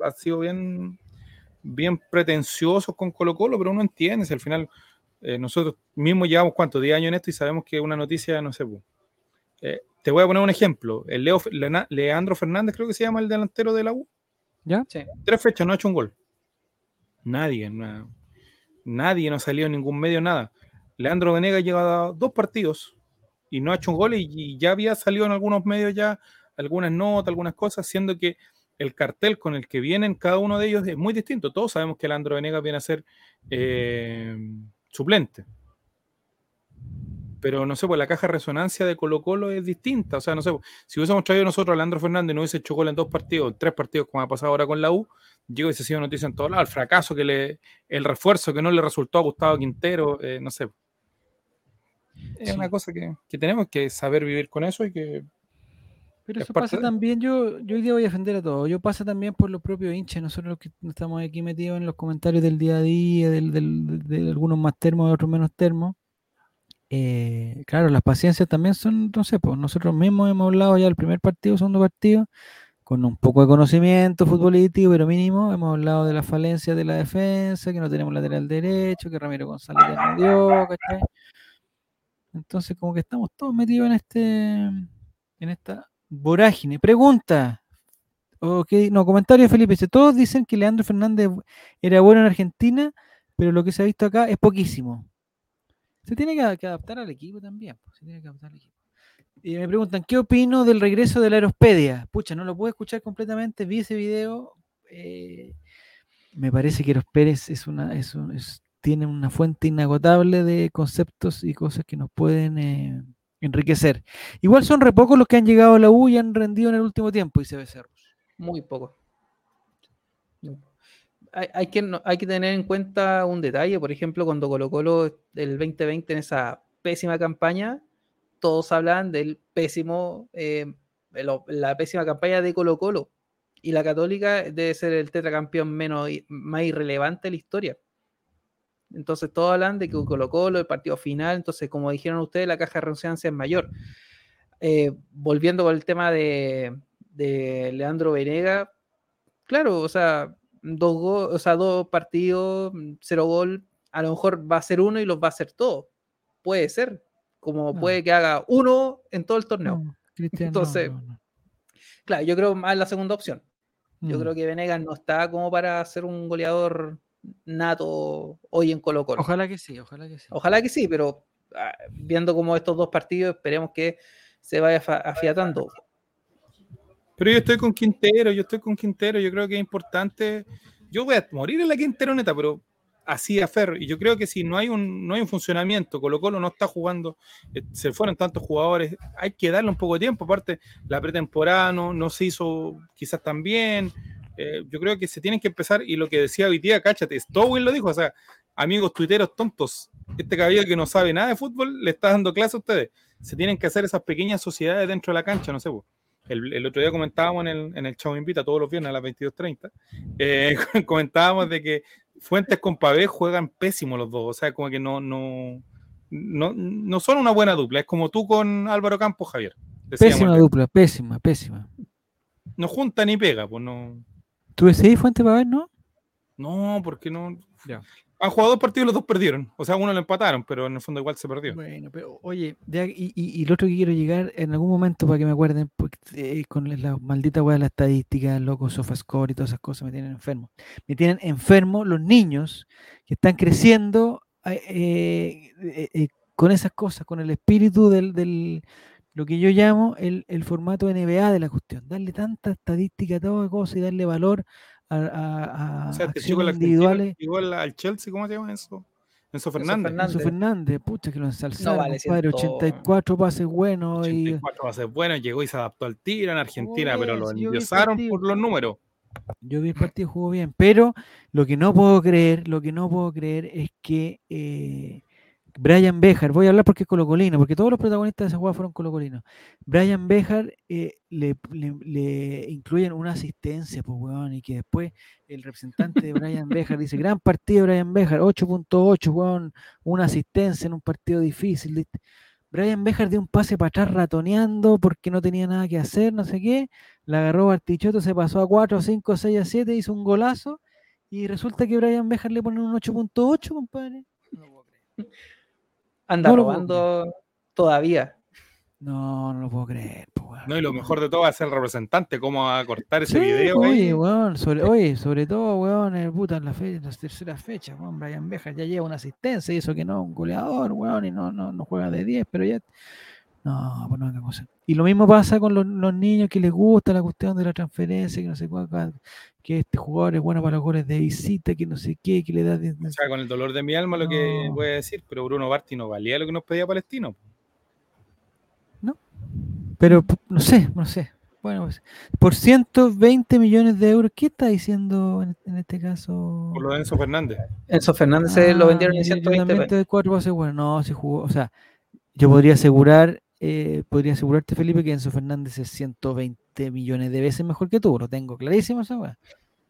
han sido bien, bien pretenciosos con Colo Colo, pero uno entiende, si al final eh, nosotros mismos llevamos cuánto, 10 años en esto y sabemos que una noticia, no sé, eh, te voy a poner un ejemplo. El Leo, Leandro Fernández, creo que se llama el delantero de la U. ¿Ya? Tres fechas, no ha hecho un gol. Nadie, nadie no ha salido en ningún medio, nada. Leandro Venegas lleva dos partidos y no ha hecho un gol y, ya había salido en algunos medios ya algunas notas, algunas cosas, siendo que el cartel con el que vienen cada uno de ellos es muy distinto. Todos sabemos que Leandro Venegas viene a ser eh, suplente. Pero no sé, pues la caja de resonancia de Colo Colo es distinta. O sea, no sé, si hubiésemos traído nosotros a Leandro Fernández no hubiese hecho gol en dos partidos, en tres partidos, como ha pasado ahora con la U, yo hubiese sido noticia en todos lados. El fracaso que le, el refuerzo que no le resultó a Gustavo Quintero, eh, no sé. Es una cosa que, tenemos que saber vivir con eso y que pero eso pasa también, yo, yo hoy día voy a defender a todos, yo pasa también por los propios hinchas, nosotros los que estamos aquí metidos en los comentarios del día a día, del, de algunos más termos, de otros menos termos. Eh, claro, las paciencias también son, no sé, pues nosotros mismos hemos hablado ya del primer partido, segundo partido, con un poco de conocimiento futbolístico, pero mínimo, hemos hablado de las falencias de la defensa, que no tenemos lateral derecho, que Ramiro González ya no dio, Entonces, como que estamos todos metidos en este, en esta vorágine. Pregunta. Okay, no, comentario de Felipe. Dice, todos dicen que Leandro Fernández era bueno en Argentina, pero lo que se ha visto acá es poquísimo. Se tiene que, adaptar al equipo también. Y me preguntan, ¿qué opino del regreso de la Aerospedia? Pucha, no lo puedo escuchar completamente, vi ese video. Eh, me parece que Eros Pérez es una, es, tiene una fuente inagotable de conceptos y cosas que nos pueden eh, enriquecer. Igual son re pocos los que han llegado a la U y han rendido en el último tiempo, y se Cerros. Muy poco. Hay, que, hay que tener en cuenta un detalle, por ejemplo, cuando Colo Colo del 2020 en esa pésima campaña, todos hablan del pésimo, eh, la pésima campaña de Colo Colo. Y la Católica debe ser el tetracampeón menos, más irrelevante de la historia. Entonces todos hablan de que Colo Colo, el partido final, entonces como dijeron ustedes, la caja de resonancia es mayor. Eh, volviendo el tema de, Leandro Venega, claro, o sea, dos, o sea, dos partidos, cero gol, a lo mejor va a ser uno y los va a hacer todos. Puede ser, como puede que haga uno en todo el torneo. (laughs) Entonces, claro, yo creo más la segunda opción. Yo mm. creo que Venegas no está como para ser un goleador nato hoy en Colo Colo. Ojalá que sí, ojalá que sí. Ojalá que sí, pero ah, viendo como estos dos partidos, esperemos que se vaya afiatando. Pero yo estoy con Quintero, yo estoy con Quintero, yo creo que es importante. Yo voy a morir en la Quintero neta, pero así a Fer. Y yo creo que si no hay un, no hay un funcionamiento, Colo Colo no está jugando, eh, se fueron tantos jugadores, hay que darle un poco de tiempo. Aparte, la pretemporada no, no se hizo quizás tan bien. Eh, yo creo que se tienen que empezar, y lo que decía hoy día, cáchate, Stowell lo dijo, o sea, amigos tuiteros tontos, este caballero que no sabe nada de fútbol le está dando clase a ustedes. Se tienen que hacer esas pequeñas sociedades dentro de la cancha, no sé, el, otro día comentábamos en el, en el Chavo Invita todos los viernes a las 22.30, eh, (laughs) comentábamos de que Fuentes con Pavé juegan pésimo los dos, o sea, como que no, no, no, no son una buena dupla, es como tú con Álvaro Campos, Javier. Pésima dupla, pésima, pésima. No junta ni pega, pues no. ¿Tú decidís Fuente para ver, no? No, porque no. Ya. Han jugado dos partidos y los dos perdieron. O sea, uno lo empataron, pero en el fondo igual se perdió. Bueno, pero oye, y, y, lo otro que quiero llegar en algún momento para que me acuerden, porque eh, con la maldita weá de la estadística, loco, sofascore y todas esas cosas me tienen enfermo. Me tienen enfermo los niños que están creciendo eh, eh, con esas cosas, con el espíritu del, del lo que yo llamo el, el, formato NBA de la cuestión, darle tanta estadística a toda cosa y darle valor a, a, a o sea, acciones individuales. Igual al Chelsea, ¿cómo se llama eso? Enzo Fernández. Enzo Fernández, pucha que lo ensalzaron, no vale, compadre, 84 pases buenos. 84 y... pases buenos, llegó y se adaptó al tiro en Argentina, pero lo endiosaron por los números. Yo vi el partido, jugó bien, pero lo que no puedo creer, lo que no puedo creer es que eh, Brian Bejar, voy a hablar porque es colocolino, porque todos los protagonistas de esa jugada fueron colocolinos. Brian Bejar eh, le, incluyen una asistencia, pues, weón, y que después el representante de Brian Bejar dice, gran partido Brian Bejar, 8.8, weón, una asistencia en un partido difícil. Brian Bejar dio un pase para atrás ratoneando porque no tenía nada que hacer, no sé qué. La agarró Bartichotto, se pasó a 4, 5, 6, a 7, hizo un golazo. Y resulta que Brian Bejar le pone un 8.8, compadre. (laughs) Anda No robando todavía. No, no lo puedo creer. po. No, y lo mejor de todo va a ser el representante, cómo va a cortar ese Sí, video. oye, weón, sobre, oye, sobre todo, weón, el puta en la, fe, en las terceras fechas, weón, Brian Bejas ya lleva una asistencia y eso que no, un goleador, weón, y no, no, no juega de 10, pero ya. No, pues no venga cosa. Y lo mismo pasa con los, los niños que les gusta la cuestión de la transferencia, que no sé cuál, que este jugador es bueno para los goles de visita, que no sé qué, que le da. de- de- O sea, con el dolor de mi alma lo que No. voy a decir, pero Bruno Barti no valía lo que nos pedía Palestino. Pero p- no sé, no sé. Bueno, pues, por 120 millones de euros, ¿qué está diciendo en, en este caso? Por lo de Enzo Fernández. Enzo Fernández se lo Ah, vendieron en yo- yo 120 también pesos. te doy cuatro bueno, no, si jugó, o sea, yo podría asegurar, eh, podría asegurarte, Felipe, que Enzo Fernández es 120 millones de veces mejor que tú, lo tengo clarísimo esa weá.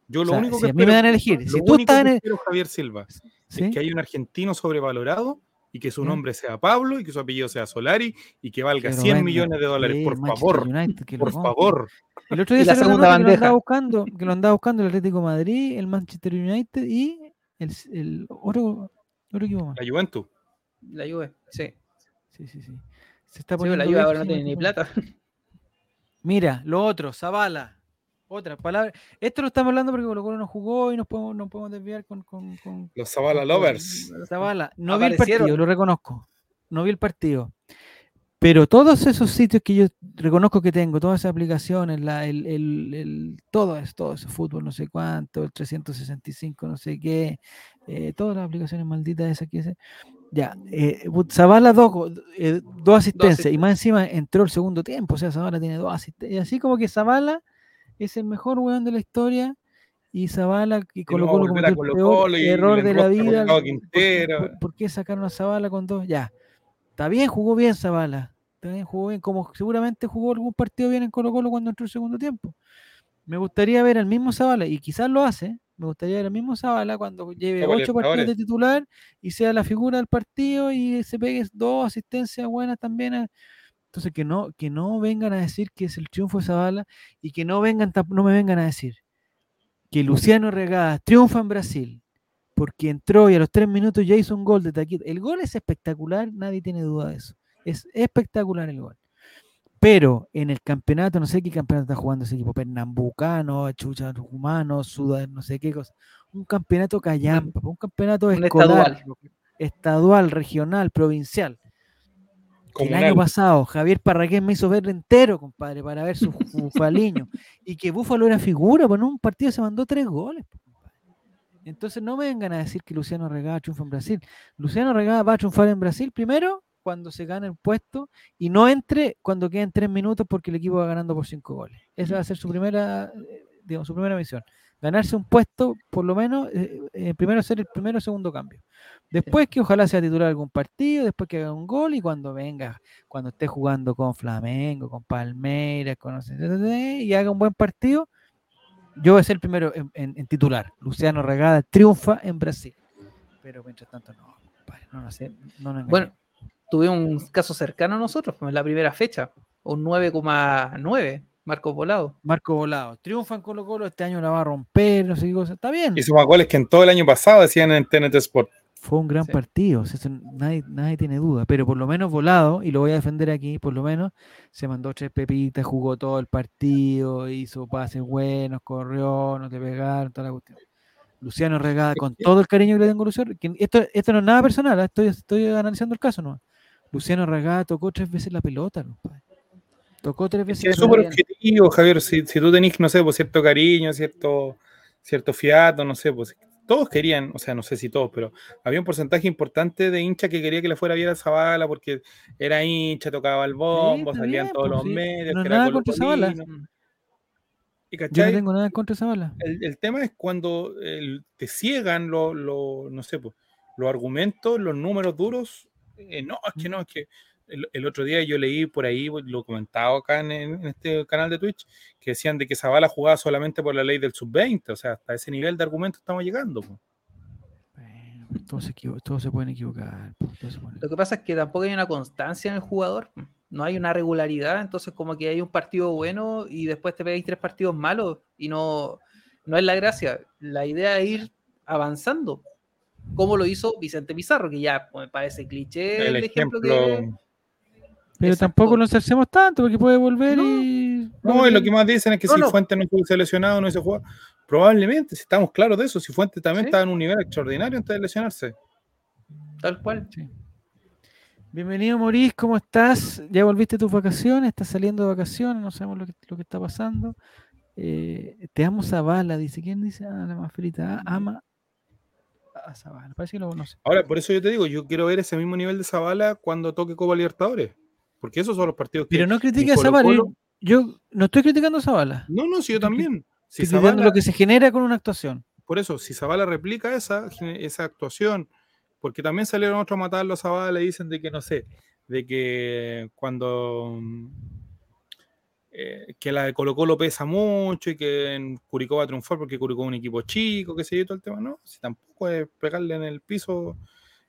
Yo O lo sea, único si que a mí me espero- dan a elegir, lo si tú único estás que espero, Javier Silva, ¿sí? es que hay un argentino sobrevalorado y que su Ya. nombre sea Pablo y que su apellido sea Solari y que valga lo 100 venga, millones de dólares. por Manchester favor, United, que lo por compre. favor. El otro día la segunda nota que lo andaba bandeja. buscando, que lo andaba buscando el Atlético de Madrid, el Manchester United y el, el otro, otro equipo más. La Juventus. La Juve, sí. Sí, sí, sí. Se está Sí, poniendo la Juve ahora no tiene ni sí, plata. (laughs) Mira, lo otro, Zavala. Otra palabra. Esto lo estamos hablando porque Colo Colo no jugó y nos podemos, nos podemos desviar con, con, con- Los Zavala con- Lovers. Zavala. No vi el partido, lo reconozco. No vi el partido. Pero todos esos sitios que yo reconozco que tengo, todas esas aplicaciones, la, el, el, el- todo eso, todo ese fútbol, no sé cuánto, el 365, no sé qué, eh, todas las aplicaciones malditas esas que hice. Ya, eh, Zavala dos, eh, dos asistencias y más encima entró el segundo tiempo, o sea, Zavala tiene dos asistencias. Así como que Zavala es el mejor weón de la historia y Zavala y Y Colo Colo el Colo-Colo y error le de la vida. Gustavo ¿Por qué- Quintero. ¿Por, por qué sacaron a Zavala con dos? Ya, está bien, jugó bien Zavala. Está bien, jugó bien, como seguramente jugó algún partido bien en Colo Colo cuando entró el segundo tiempo. Me gustaría ver al mismo Zavala, y quizás lo hace, me gustaría ver al mismo Zavala cuando lleve ocho partidos de titular y sea la figura del partido y se pegue dos asistencias buenas también. a- Entonces que no, que no vengan a decir que es el triunfo de Zavala y que no vengan, no me vengan a decir que Luciano Regadas triunfa en Brasil porque entró y a los tres minutos ya hizo un gol de taquito. El gol es espectacular, nadie tiene duda de eso. Es espectacular el gol. Pero en el campeonato, no sé qué campeonato está jugando ese equipo, Pernambucano, Chucha Humano, Sudán, no sé qué cosa. Un campeonato callampa, un campeonato un escolar, estadual. estadual, regional, provincial. El año pasado Javier Parraquén me hizo ver entero, compadre, para ver su bufaliño. (laughs) y que Búfalo era figura, pues en un partido se mandó tres goles. pues. Entonces no me vengan a decir que Luciano Regada triunfa en Brasil. Luciano Regada va a triunfar en Brasil primero cuando se gane el puesto y no entre cuando queden tres minutos porque el equipo va ganando por cinco goles. Esa va a ser su primera, digamos, su primera misión. Ganarse un puesto, por lo menos, eh, eh, primero ser el primero o segundo cambio. Después que ojalá sea titular algún partido, después que haga un gol y cuando venga, cuando esté jugando con Flamengo, con Palmeiras, con y haga un buen partido, yo voy a ser el primero en, en- en titular. Luciano Regada triunfa en Brasil. Pero mientras tanto, no, no, no sé, no Bueno. Tuvimos un caso cercano a nosotros, en la primera fecha, un 9,9, Marco Volado. Marco Volado, triunfa en Colo Colo, este año la va a romper, no sé qué cosa. Está bien. Hizo más goles que en todo el año pasado, decían en TNT Sport. Fue un gran Sí. partido, o sea, eso nadie, nadie tiene duda, pero por lo menos volado, y lo voy a defender aquí, por lo menos se mandó tres pepitas, jugó todo el partido, hizo pases buenos, corrió, no te pegaron, toda la cuestión. Luciano Regada, con todo el cariño que le tengo a Luciano, que esto, esto no es nada personal, ¿ah? estoy, estoy analizando el caso, ¿no? Luciano Regada tocó tres veces la pelota, compadre. Tocó tres Es veces es súper objetivo, Javier. Si, si tú tenés, no sé, pues cierto cariño, cierto, cierto fiato, no sé, pues todos querían, o sea, no sé si todos, pero había un porcentaje importante de hinchas que quería que le fuera bien a Zavala porque era hincha, tocaba el bombo, salían bien, todos pues, los sí, medios, no que era nada contra Zavala. Y, Yo no tengo nada contra bala. el, el tema es cuando el- te ciegan los, los, no sé, pues, los argumentos, los números duros. Eh, no, es que no, es que el, el otro día yo leí por ahí, pues, lo comentaba acá en, en este canal de Twitch, que decían de que Zavala jugaba solamente por la ley del sub-20, o sea, hasta ese nivel de argumento estamos llegando. pues. Bueno, todos, se todos se pueden equivocar. se pueden Lo que pasa es que tampoco hay una constancia en el jugador, no hay una regularidad, entonces como que hay un partido bueno y después te pegáis tres partidos malos y no, no es la gracia. La idea es ir avanzando. Como lo hizo Vicente Pizarro, que ya me parece cliché El ejemplo. que... Pero Exacto. tampoco lo hacemos tanto porque puede volver y. No, y lo que más dicen es que No, si no. Fuentes no estuviese lesionado, no hubiese jugado. Probablemente, si estamos claros de eso, si Fuentes también Sí. estaba en un nivel extraordinario antes de lesionarse. Tal cual. Bienvenido, Maurice, ¿cómo estás? ¿Ya volviste a tus vacaciones? ¿Estás saliendo de vacaciones? No sabemos lo que, lo que está pasando. Eh, te amo Zavala, dice. ¿Quién dice? Ah, la más frita. Ah, ama a Zavala. Parece que lo conoce. Ahora, por eso yo te digo, yo quiero ver ese mismo nivel de Zavala cuando toque Copa Libertadores. Porque esos son los partidos que. Pero no critique a Zavala. Yo no estoy criticando a Zavala. No, no, si yo también. Si Zavala- lo que se genera con una actuación. Por eso, si Zavala replica esa, esa actuación, porque también salieron otros a matarlo a Zavala y dicen de que, no sé, de que cuando eh, que la de Colo Colo pesa mucho y que en Curicó va a triunfar porque Curicó es un equipo chico, que se yo, todo el tema, no, si tampoco es pegarle en el piso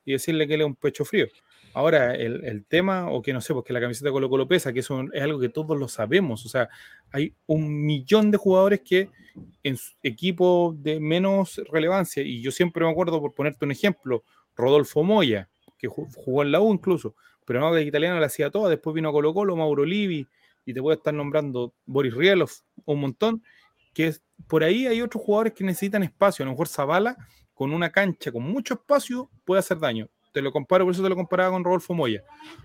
y decirle que él es un pecho frío. Ahora, el, el tema, o que no sé, porque la camiseta de Colo Colo pesa, que eso es algo que todos lo sabemos, o sea, hay un millón de jugadores que en su equipo de menos relevancia, y yo siempre me acuerdo, por ponerte un ejemplo, Rodolfo Moya, que ju- jugó en la U incluso, pero no, de italiano la hacía toda, después vino Colo Colo, Mauro Livi, y te a estar nombrando Boris Rielov, un montón, que es, por ahí hay otros jugadores que necesitan espacio, a lo mejor Zavala, con una cancha con mucho espacio, puede hacer daño. Te lo comparo, por eso te lo comparaba con Rodolfo Moya.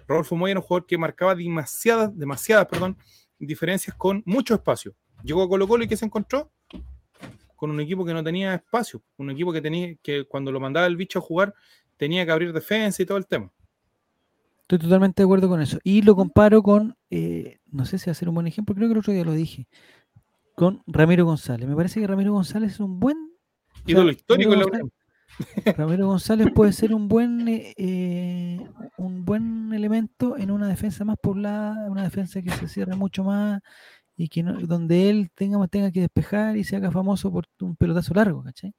Rodolfo Moya era un jugador que marcaba demasiadas, demasiadas, perdón, diferencias con mucho espacio. Llegó a Colo Colo y ¿qué se encontró? Con un equipo que no tenía espacio, un equipo que tenía que cuando lo mandaba el bicho a jugar tenía que abrir defensa y todo el tema. Estoy totalmente de acuerdo con eso. Y lo comparo con, eh, no sé si hacer un buen ejemplo, creo que el otro día lo dije, con Ramiro González. Me parece que Ramiro González es un buen... o sea, Ídolo histórico en la Ramiro. Ramiro González puede ser un buen eh, un buen elemento en una defensa más poblada, una defensa que se cierre mucho más y que no- donde él tenga, tenga que despejar y se haga famoso por un pelotazo largo, ¿cachai?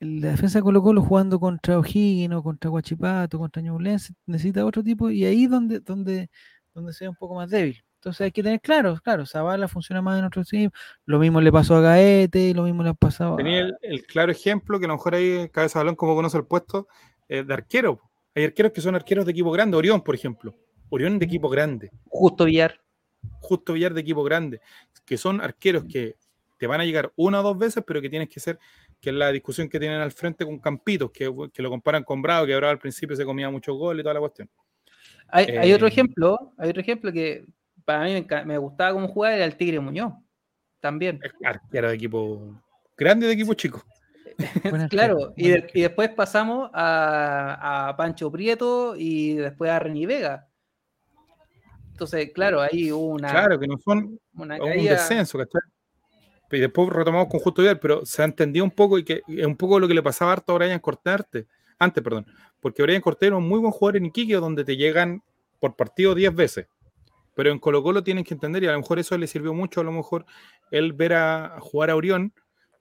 La defensa de Colo Colo jugando contra O'Higgins o contra Guachipato, contra Ñublense, necesita otro tipo y ahí donde, donde, donde sea un poco más débil. Entonces hay que tener claro, claro, Zavala funciona más en otro equipo, lo mismo le pasó a Gaete, lo mismo le ha pasado a... Tenía el, el claro ejemplo que a lo mejor ahí Cabeza Balón, como conoce el puesto, eh, de arquero. Hay arqueros que son arqueros de equipo grande, Orión, por ejemplo. Orión de equipo grande. Justo Villar. Justo Villar de equipo grande, que son arqueros que te van a llegar una o dos veces, pero que tienes que ser, que es la discusión que tienen al frente con Campitos, que, que lo comparan con Bravo, que ahora al principio se comía muchos goles y toda la cuestión. Hay, hay otro Eh, ejemplo, hay otro ejemplo que para mí me, gustaba cómo jugaba, era el Tigre Muñoz. También. Arquero de equipo grande de equipo chico. (laughs) Claro, y, de- y después pasamos a, a Pancho Prieto y después a Reni Vega. Entonces, claro, ahí hubo una, Claro, que no son una un descenso, ¿cachai? Y después retomamos con Justo Vidal, pero se ha entendido un poco y que es un poco lo que le pasaba harto a Brian Cortarte, antes, perdón, porque Brian Cortés era un muy buen jugador en Iquique, donde te llegan por partido 10 veces, pero en Colo Colo tienen que entender, y a lo mejor eso le sirvió mucho, a lo mejor el ver a, a jugar a Orión,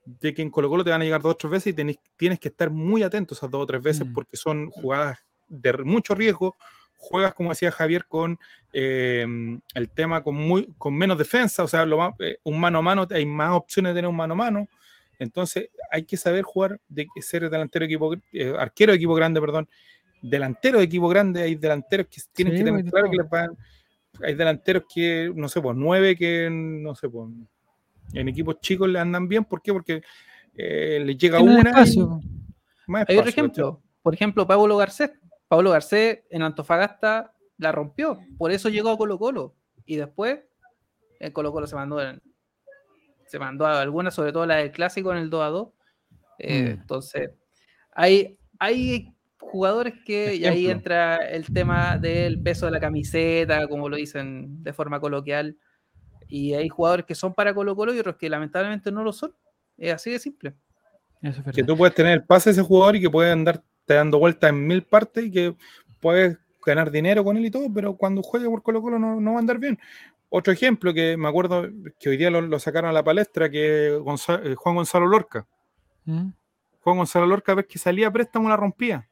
de que en Colo Colo te van a llegar dos o tres veces y tenés- tienes que estar muy atento esas dos o tres veces Mm. porque son jugadas de mucho riesgo, juegas, como decía Javier, con eh, el tema con, muy, con menos defensa, o sea, lo más- eh, un mano a mano, hay más opciones de tener un mano a mano, entonces hay que saber jugar, de ser delantero de equipo, eh, arquero de equipo grande, perdón, delantero de equipo grande, hay delanteros que tienen Sí, que tener claro que les van, hay delanteros que, no sé, pues nueve que, no sé, pues en equipos chicos le andan bien, ¿por qué? Porque eh, les llega una y espacio. Hay otro ejemplo, por ejemplo, Pablo Garcés. Pablo Garcés en Antofagasta la rompió, por eso llegó a Colo Colo. Y después, el Colo Colo se mandó, en- se mandó a algunas, sobre todo la del clásico en el 2 a 2. Eh, Mm. Entonces, hay, hay jugadores que, y ahí entra el tema del peso de la camiseta, como lo dicen de forma coloquial. Y hay jugadores que son para Colo Colo y otros que lamentablemente no lo son. Es así de simple. Eso es que tú puedes tener el pase de ese jugador y que puede andar te dando vueltas en mil partes y que puedes ganar dinero con él y todo, pero cuando juegue por Colo Colo no, no va a andar bien. Otro ejemplo que me acuerdo que hoy día lo, lo sacaron a la palestra, que eh, Juan Gonzalo Lorca. ¿Mm? Juan Gonzalo Lorca, ves que salía a préstamo, la rompía.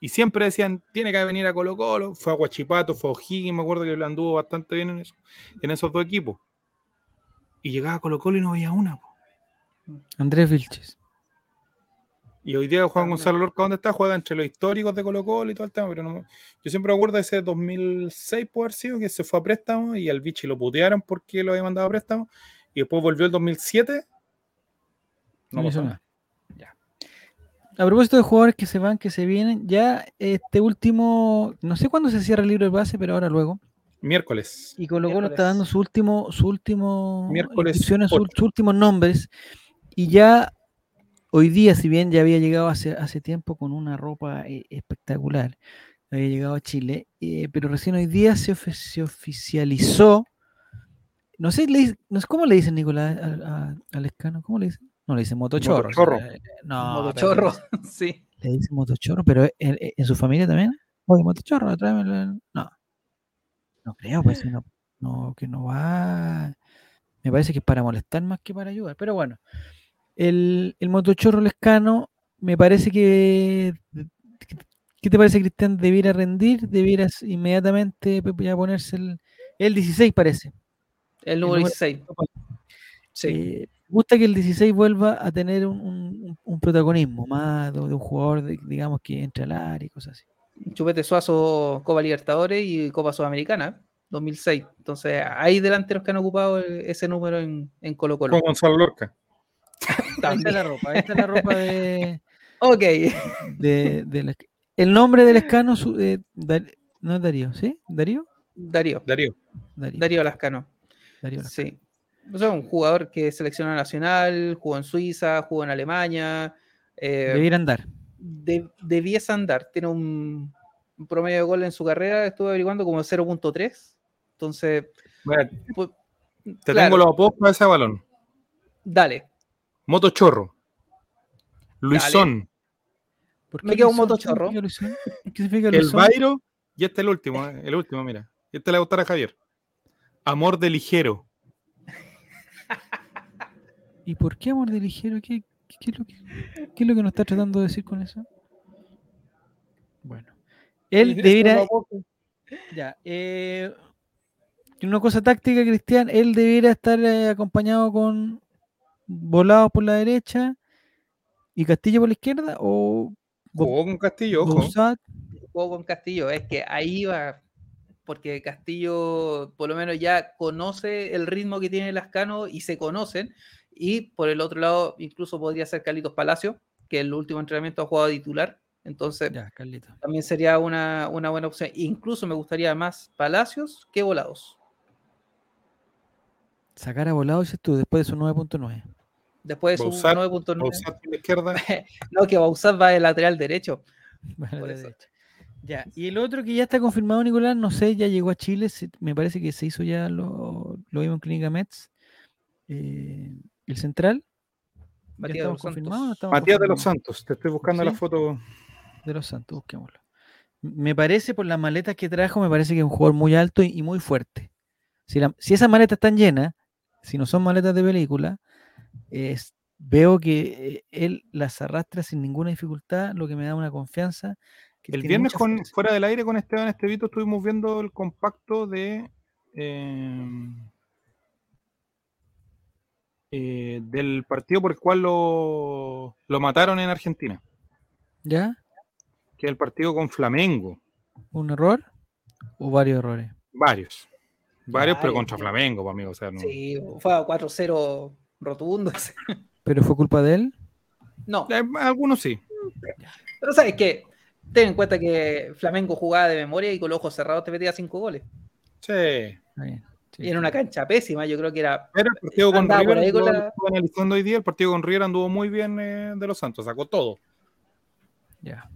Y siempre decían, tiene que venir a Colo Colo. Fue a Guachipato, fue a O'Higgins, me acuerdo que lo anduvo bastante bien en, eso- en esos dos equipos. Y llegaba a Colo Colo y no veía una. po. Andrés Vilches. Y hoy día Juan Gonzalo Lorca, ¿dónde está? Juega entre los históricos de Colo Colo y todo el tema, pero no, yo siempre me acuerdo de ese 2006, por haber sido, que se fue a préstamo y al bichi lo putearon porque lo había mandado a préstamo y después volvió el 2007. No, pasó nada. Ya. A propósito de jugadores que se van, que se vienen, ya este último, no sé cuándo se cierra el libro de base, pero ahora luego. Miércoles. Y Colo Colo está dando su último, su último Miércoles sus últimos nombres. Y ya hoy día, si bien ya había llegado hace, hace tiempo con una ropa eh, espectacular, había llegado a Chile, eh, pero recién hoy día se, oficializó. No sé, no sé cómo le dicen Nicolás al escano, ¿cómo le dicen? No le dicen motochorro. Motochorro. no, motochorro, (laughs) (laughs) sí. Le dicen motochorro, pero en, su familia también. Oye, motochorro, tráeme. No. No creo, pues no, no, que no va. Me parece que es para molestar más que para ayudar. Pero bueno, el, el motochorro lescano, me parece que. ¿Qué te parece, Cristian? ¿Debiera rendir? ¿Debieras inmediatamente ya ponerse el, el 16, parece? El número, 16. Sí. Eh, me gusta que el 16 vuelva a tener un, un, protagonismo más de, un jugador, digamos, que entre al área y cosas así. Chupete Suazo, Copa Libertadores y Copa Sudamericana, 2006. Entonces, hay delanteros que han ocupado ese número en, en Colo Colo. Con Gonzalo Lorca. Ahí está la ropa, ahí está la ropa de. (laughs) ok. De, el nombre del escano, eh, no es Darío, ¿sí? ¿Darío? Darío. Darío. Darío, Lascano. Darío Sí. O sea, un jugador que selecciona nacional, jugó en Suiza, jugó en Alemania. Eh, Debiera andar de, debiese andar. Tiene un, promedio de gol en su carrera, estuve averiguando como 0.3. Entonces, pues, te tengo los apodos para ese balón. Dale. Motochorro. Luisón. ¿Por qué Me queda un motochorro. ¿Qué significa El Bairo, y este es el último, eh, el último, mira. Este le va a gustar a Javier. Amor de ligero. (laughs) ¿Y por qué amor de ligero? ¿Qué, ¿Qué es, lo que, ¿Qué es lo que nos está tratando de decir con eso? Bueno. Él debiera. Ya. Eh, una cosa táctica, Cristian. Él debiera estar eh, acompañado con volados por la derecha y Castillo por la izquierda. O. Jugó con Castillo, ojo. Jugó con Castillo. Es que ahí va. Porque Castillo, por lo menos, ya conoce el ritmo que tiene Lascano y se conocen. Y por el otro lado, incluso podría ser Carlitos Palacio, que el último entrenamiento ha jugado titular. Entonces, también sería una, buena opción. Incluso me gustaría más Palacios que Volados. Sacar a Volados, tú, después de su 9.9. Después de su 9.9. izquierda. (laughs) no, que Bausat va de lateral derecho. Ya, y el otro que ya está confirmado, Nicolás, no sé, ya llegó a Chile, me parece que se hizo ya lo, lo vimos en Clínica Mets. Eh, ¿El central? Matías de los Santos. Matías de los Santos, te estoy buscando la foto. De los Santos, busquémoslo. Me parece, por las maletas que trajo, me parece que es un jugador muy alto y, muy fuerte. Si, si, esas maletas están llenas, si no son maletas de película, veo que eh, él las arrastra sin ninguna dificultad, lo que me da una confianza. el viernes con, fuera del aire con Esteban Estevito estuvimos viendo el compacto de eh, eh, del partido por el cual lo, mataron en Argentina. ¿Ya? Que es el partido con Flamengo. ¿Un error? ¿O varios errores? Varios. Varios, pero contra Flamengo, pues, amigo. Sí, fue a 4-0 rotundo. (laughs) ¿Pero fue culpa de él? No. Eh, algunos sí. Pero sabes que ten en cuenta que Flamengo jugaba de memoria y con los ojos cerrados te metía 5 goles. Sí. Bien. Y era una cancha pésima, yo creo que era. Pero el partido con River, analizando hoy día, el partido con River anduvo muy bien eh, de los Santos, sacó todo. Ya.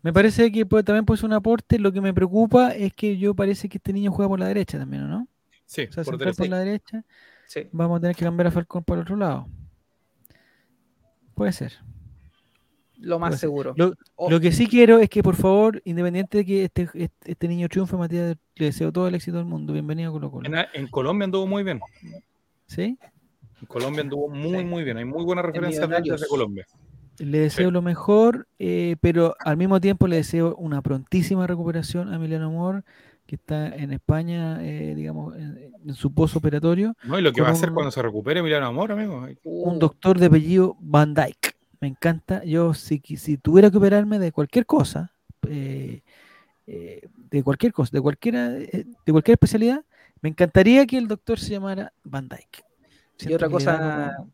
Me parece que también puede ser un aporte. Lo que me preocupa es que yo parece que este niño juega por la derecha también, ¿no? Sí, por, por la derecha. Sí. Vamos a tener que cambiar a Falcón por el otro lado. Puede ser lo más seguro. Lo, que sí quiero es que, por favor, independiente de que este, este, este niño triunfe, Matías, le deseo todo el éxito del mundo. Bienvenido a Colo Colo. En, Colombia anduvo muy bien. ¿Sí? En Colombia anduvo muy, muy bien. Hay muy buenas referencias de Colombia. Le deseo lo mejor, eh, pero al mismo tiempo le deseo una prontísima recuperación a Emiliano Amor, que está en España, eh, digamos, en, su pozo operatorio. No, y lo que va a hacer cuando se recupere Emiliano Amor, amigo. Un doctor de apellido Van Dyke. me encanta. Yo, si, si tuviera que operarme de cualquier cosa, eh, eh, de cualquier cosa, de cualquiera, de cualquier especialidad, me encantaría que el doctor se llamara Van Dyke. y otra cosa.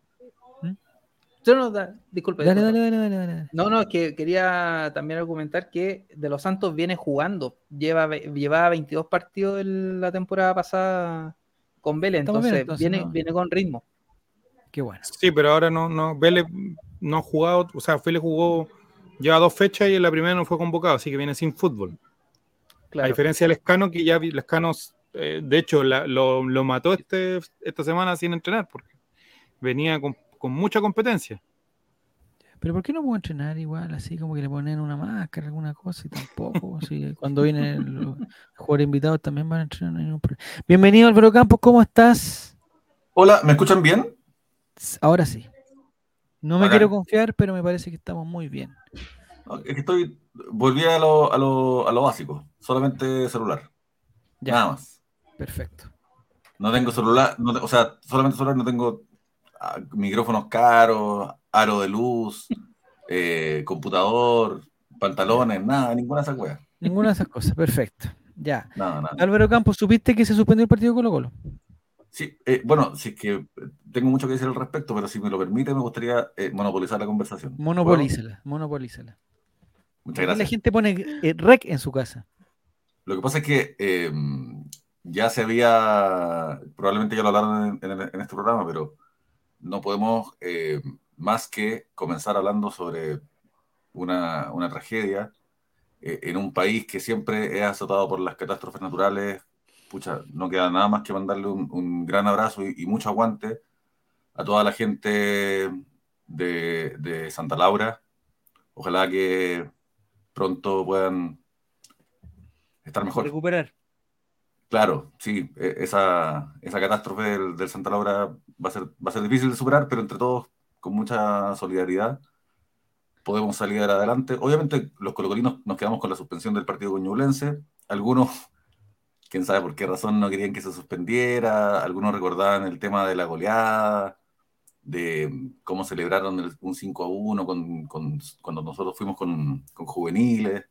¿Mm? no, disculpe. Dale, dale, dale, dale, No, no, es que quería también argumentar que De los Santos viene jugando. Lleva, llevaba 22 partidos la temporada pasada con Vélez, entonces, viene, viene con ritmo. Qué bueno. Sí, pero ahora no, no, Vélez no ha jugado, o sea, Vélez jugó, lleva dos fechas y en la primera no fue convocado, así que viene sin fútbol. A diferencia del Escano, que ya el Escano, eh, de hecho, lo, mató este, esta semana sin entrenar, porque venía con, mucha competencia. Pero ¿por qué no puedo entrenar igual, así como que le ponen una máscara, alguna cosa y tampoco? (laughs) cuando vienen los jugadores invitados también van a entrenar. Bienvenido Álvaro Campos, ¿cómo estás? Hola, ¿me escuchan bien? Ahora sí. No me quiero confiar, pero me parece que estamos muy bien. Es que estoy. Volví a lo, a lo, a lo básico. Solamente celular. Nada más. Perfecto. No tengo celular. o sea, solamente celular, no tengo micrófonos caros, aro de luz, eh, computador, pantalones, nada, ninguna de esas cosas. Ninguna de esas cosas, perfecto. Ya. Álvaro Campos, ¿supiste que se suspendió el partido Colo Colo? Sí, eh, bueno, sí que eh, tengo mucho que decir al respecto, pero si me lo permite, me gustaría eh, monopolizar la conversación. Monopolízala, monopolízala. Muchas gracias. La gente pone rec en su casa. Lo que pasa es que ya se había, probablemente ya lo hablaron en, este programa, pero no podemos más que comenzar hablando sobre una, una tragedia en un país que siempre es azotado por las catástrofes naturales no queda nada más que mandarle un, gran abrazo y, mucho aguante a toda la gente de, Santa Laura. Ojalá que pronto puedan estar mejor. Recuperar. Claro, sí, e, esa, esa catástrofe del, Santa Laura va a, ser, va a ser difícil de superar, pero entre todos, con mucha solidaridad, podemos salir adelante. Obviamente, los colocolinos nos quedamos con la suspensión del partido coñulense. Algunos (laughs) quién sabe por qué razón no querían que se suspendiera, algunos recordaban el tema de la goleada, de cómo celebraron un 5 a 1 con, cuando nosotros fuimos con, juveniles.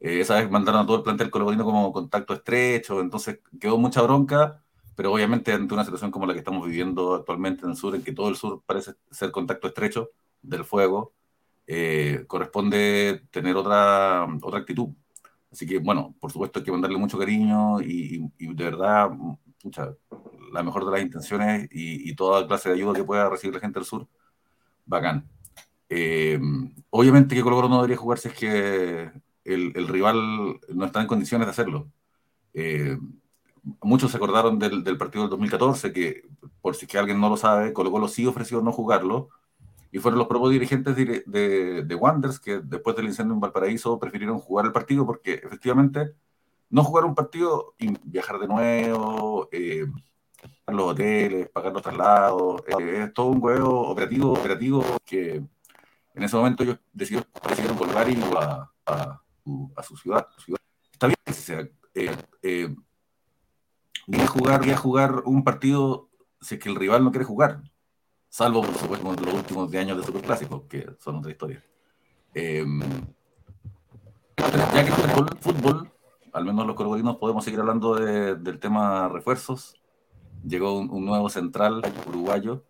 Eh, esa vez mandaron a todo el plantel colocolino como contacto estrecho, entonces quedó mucha bronca, pero obviamente ante una situación como la que estamos viviendo actualmente en el sur, en que todo el sur parece ser contacto estrecho del fuego, eh, corresponde tener otra, otra actitud. Así que, bueno, por supuesto hay que mandarle mucho cariño y, de verdad, la mejor de las intenciones y, toda clase de ayuda que pueda recibir la gente del sur, bacán. Eh, obviamente que Colo no debería jugar si es que el, rival no está en condiciones de hacerlo. Eh, muchos se acordaron del, del, partido del 2014, que por si que alguien no lo sabe, Colo Colo sí ofreció no jugarlo, y fueron los propios dirigentes de, de, de, Wanderers que después del incendio en Valparaíso prefirieron jugar el partido porque efectivamente no jugar un partido y viajar de nuevo, eh, los hoteles, pagar los traslados, eh, es todo un juego operativo, operativo que en ese momento ellos decidieron, decidieron volver y a, a, a, su ciudad, Está bien que sea, eh, eh jugar, jugar un partido si es que el rival no quiere jugar salvo por supuesto los últimos 10 años de Superclásicos, que son otra historia. Em, ya que está el fútbol, al menos los corgolinos podemos seguir hablando del tema refuerzos. Llegó un, nuevo central uruguayo,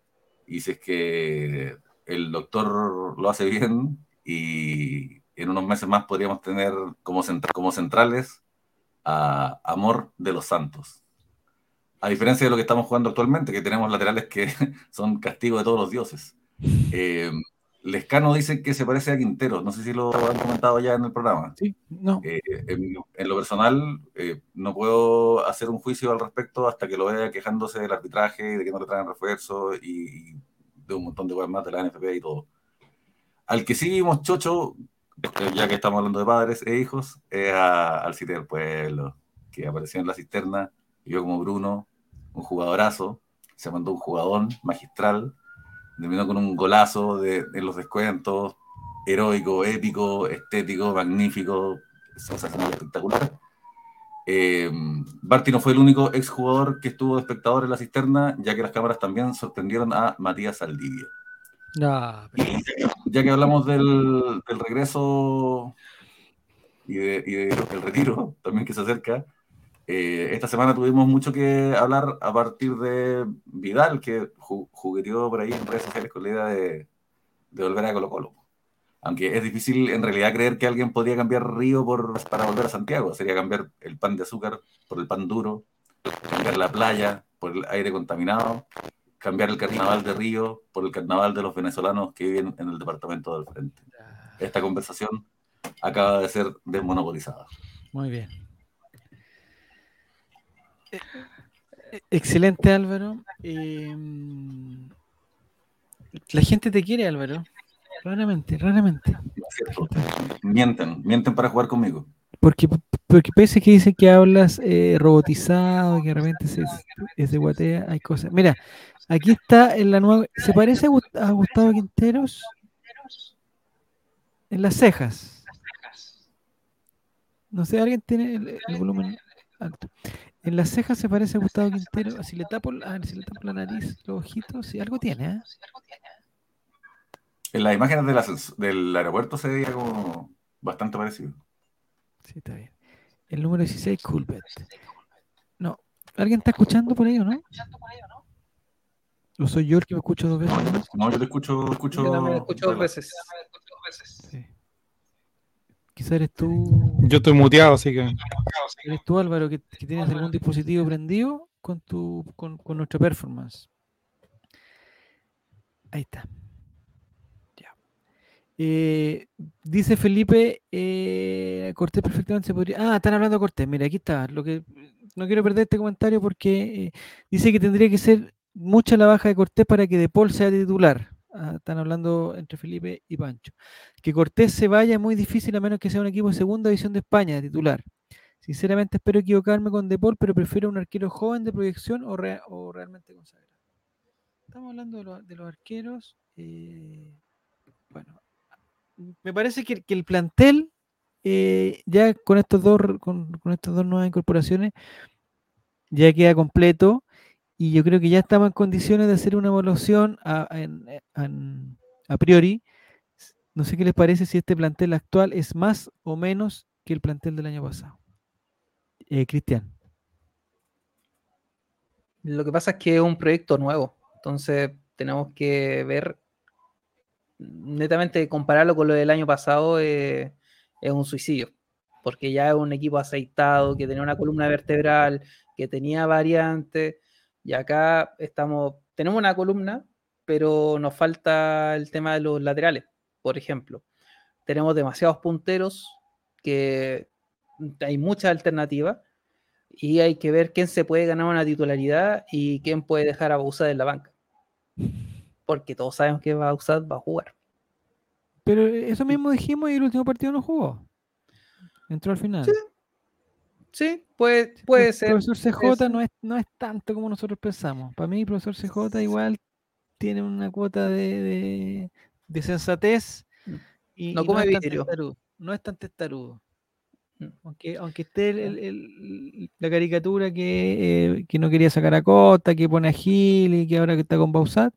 y si es que el doctor lo hace bien, y en unos meses más podríamos tener como, como centrales a Amor de los Santos a diferencia de lo que estamos jugando actualmente, que tenemos laterales que (laughs) son castigo de todos los dioses. Eh, Lescano dice que se parece a Quintero, no sé si lo han comentado ya en el programa. Sí, no. Eh, en, lo personal, eh, no puedo hacer un juicio al respecto hasta que lo vea quejándose del arbitraje, de que no le traen refuerzos y, de un montón de cosas más de la NFP y todo. Al que sí vimos chocho, ya que estamos hablando de padres e hijos, es al sitio del pueblo, que apareció en la cisterna, y yo como Bruno, un jugadorazo, se mandó un jugadón magistral, terminó con un golazo de, en los descuentos, heroico, épico, estético, magnífico, sensacional, espectacular. Eh, Barty no fue el único exjugador que estuvo de espectador en la cisterna, ya que las cámaras también sorprendieron a Matías Saldivia. Ya que hablamos del, del regreso y, de, y de- del retiro, también que se acerca, eh, esta semana tuvimos mucho que hablar a partir de Vidal, que ju- jugueteó por ahí en redes sociales con la idea de, de volver a Colo Colo. Aunque es difícil en realidad creer que alguien podría cambiar Río por, para volver a Santiago. Sería cambiar el pan de azúcar por el pan duro, cambiar la playa por el aire contaminado, cambiar el carnaval de Río por el carnaval de los venezolanos que viven en el departamento del frente. Esta conversación acaba de ser desmonopolizada. Muy bien. Excelente, Álvaro. Eh, la gente te quiere, Álvaro. Raramente, raramente. Mienten, mienten para jugar conmigo. Porque, porque pese que dicen que hablas eh, robotizado, que de repente se, se guatea, hay cosas. Mira, aquí está en la nueva. ¿Se parece a, Gu- a Gustavo Quinteros? En las cejas. No sé, alguien tiene el, el volumen alto. En las cejas se parece a Gustavo Quintero. Si le tapo, la- a ver, si le tapo la nariz, los ojitos, sí, algo tiene, ¿eh? En las imágenes del, aeropuerto se veía como bastante parecido. Sí, está bien. El número 16, Culbet. No, ¿alguien está escuchando por ahí o no? ¿O soy yo el que me escucho dos veces? ¿no? No, yo lo escucho, escucho. Yo también lo escucho dos veces. Sí. Quizá eres tú, Yo estoy muteado, así que. Eres tú Álvaro, que, que tienes algún dispositivo prendido con, tu, con, con nuestra performance. Ahí está. Ya. Eh, dice Felipe, eh, Cortés perfectamente se podría... Ah, están hablando de Cortés. Mira, aquí está. Lo que no quiero perder este comentario porque eh, dice que tendría que ser mucha la baja de Cortés para que De Paul sea titular. Ah, están hablando entre Felipe y Pancho. Que Cortés se vaya es muy difícil a menos que sea un equipo de segunda división de España de titular. Sinceramente espero equivocarme con De Paul, pero prefiero un arquero joven de proyección o, rea- o realmente consagrado. Estamos hablando de, los- arqueros. eh, bueno, me parece que, el plantel, eh, ya con estos dos, con, con estas dos nuevas incorporaciones, ya queda completo. Y yo creo que ya estamos en condiciones de hacer una evaluación a priori. No sé qué les parece si este plantel actual es más o menos que el plantel del año pasado. Eh, Cristian. Lo que pasa es que es un proyecto nuevo, entonces tenemos que ver netamente compararlo con lo del año pasado eh, es un suicidio, porque ya es un equipo aceitado, que tenía una columna vertebral, que tenía variantes, y acá estamos, tenemos una columna, pero nos falta el tema de los laterales, por ejemplo. Tenemos demasiados punteros, que hay muchas alternativas, y hay que ver quién se puede ganar una titularidad y quién puede dejar a Bausat en la banca. Porque todos sabemos que Bausat va a jugar. Pero eso mismo dijimos y el último partido no jugó. Entró al final. Sí, Sí, puede, puede el ser. profesor CJ puede no es, no es tanto como nosotros pensamos. Para mí, el profesor CJ igual tiene una cuota de, de, de sensatez y, No y come es. No es tan testarudo. Mm. Aunque, aunque esté el- el- el- la caricatura que, eh, que no quería sacar a Costa, que pone a Gil y que ahora que está con Bausat.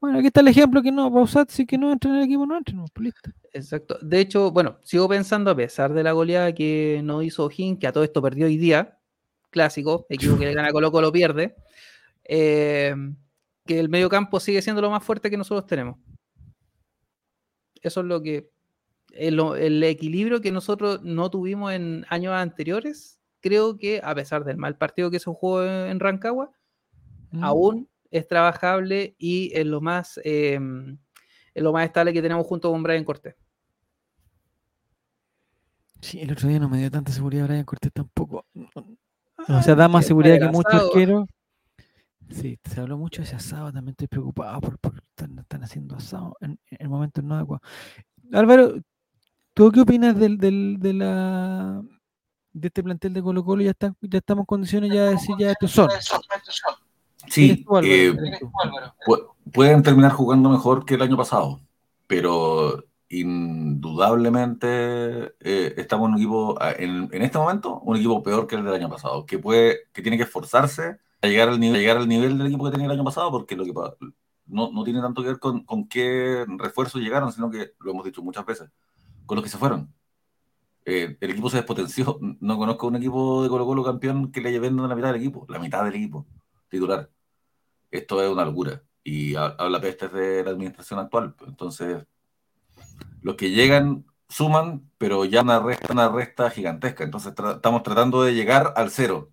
Bueno, aquí está el ejemplo que no, Bausat sí que no entra en el equipo, no entra, no, pues listo. Exacto. De hecho, bueno, sigo pensando, a pesar de la goleada que no hizo O'Higgins, que a todo esto perdió hoy día, clásico, (laughs) equipo que le gana Colo Colo pierde, eh, que el medio campo sigue siendo lo más fuerte que nosotros tenemos. Eso es lo que. El, el equilibrio que nosotros no tuvimos en años anteriores, creo que a pesar del mal partido que se jugó en, Rancagua, Mm. aún es trabajable y es lo más eh, es lo más estable que tenemos junto con Brian Cortés. Sí, el otro día no me dio tanta seguridad Brian Cortés tampoco. O sea, da más seguridad que el muchos arqueros. Sí, se habló mucho de ese asado, también estoy preocupado por, por están, están haciendo asado en, en momentos no adecuados. Álvaro, ¿tú qué opinas del, del, de la de este plantel de Colo Colo? Ya, están, ya estamos en condiciones ya de decir ya estos son. Sí, tú, Álvaro, eh, eres tú. pu- pueden terminar jugando mejor que el año pasado, pero indudablemente eh, estamos en un equipo, en, en este momento, un equipo peor que el del año pasado, que puede, que tiene que esforzarse a llegar al nivel, a llegar al nivel del equipo que tenía el año pasado, porque lo que, pa- no, no tiene tanto que ver con, con qué refuerzos llegaron, sino que, lo hemos dicho muchas veces, con los que se fueron. Eh, el equipo se despotenció. No conozco un equipo de Colo Colo campeón que le lleven la mitad del equipo, la mitad del equipo titular. Esto es una locura. Y ha- habla pestes de la administración actual. Entonces, los que llegan suman, pero ya una resta, una resta gigantesca. Entonces, tra- estamos tratando de llegar al cero.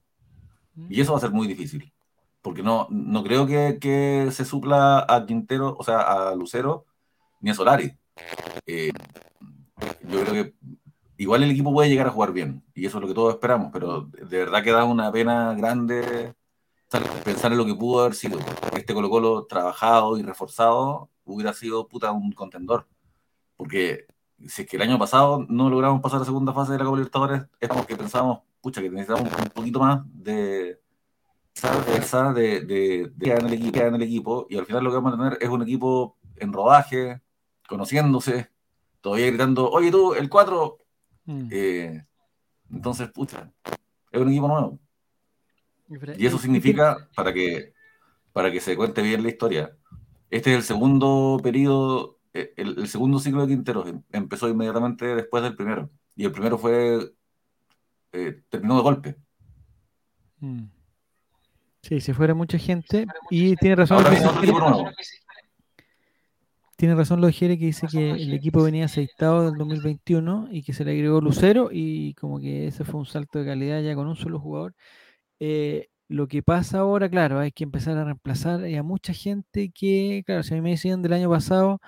Y eso va a ser muy difícil. Porque no, no creo que, que se supla a Quintero, o sea, a Lucero, ni a Solari. Eh, yo creo que igual el equipo puede llegar a jugar bien. Y eso es lo que todos esperamos. Pero de verdad que da una pena grande pensar en lo que pudo haber sido. Este Colo Colo trabajado y reforzado hubiera sido puta un contendor. Porque si es que el año pasado no logramos pasar la segunda fase de la Copa Libertadores, es porque pensábamos, pucha, que necesitamos un poquito más de, de, de, de en el equipo, en el equipo, y al final lo que vamos a tener es un equipo en rodaje, conociéndose, todavía gritando, oye tú, el 4. Mm. Eh, entonces, pucha, es un equipo nuevo. Y eso significa, para que, para que se cuente bien la historia, este es el segundo periodo, eh, el, el segundo ciclo de Quinteros. em- Empezó inmediatamente después del primero. Y el primero fue, eh, terminó de golpe. Mm. Sí, se fuera mucha gente y tiene razón, Ahora que equipo nuevo. Tiene razón lo de Jere que dice que el equipo venía aceitado del 2021 y que se le agregó Lucero y como que ese fue un salto de calidad ya con un solo jugador. Eh, lo que pasa ahora, claro, hay que empezar a reemplazar a mucha gente que, claro, si a mí me decían del año pasado,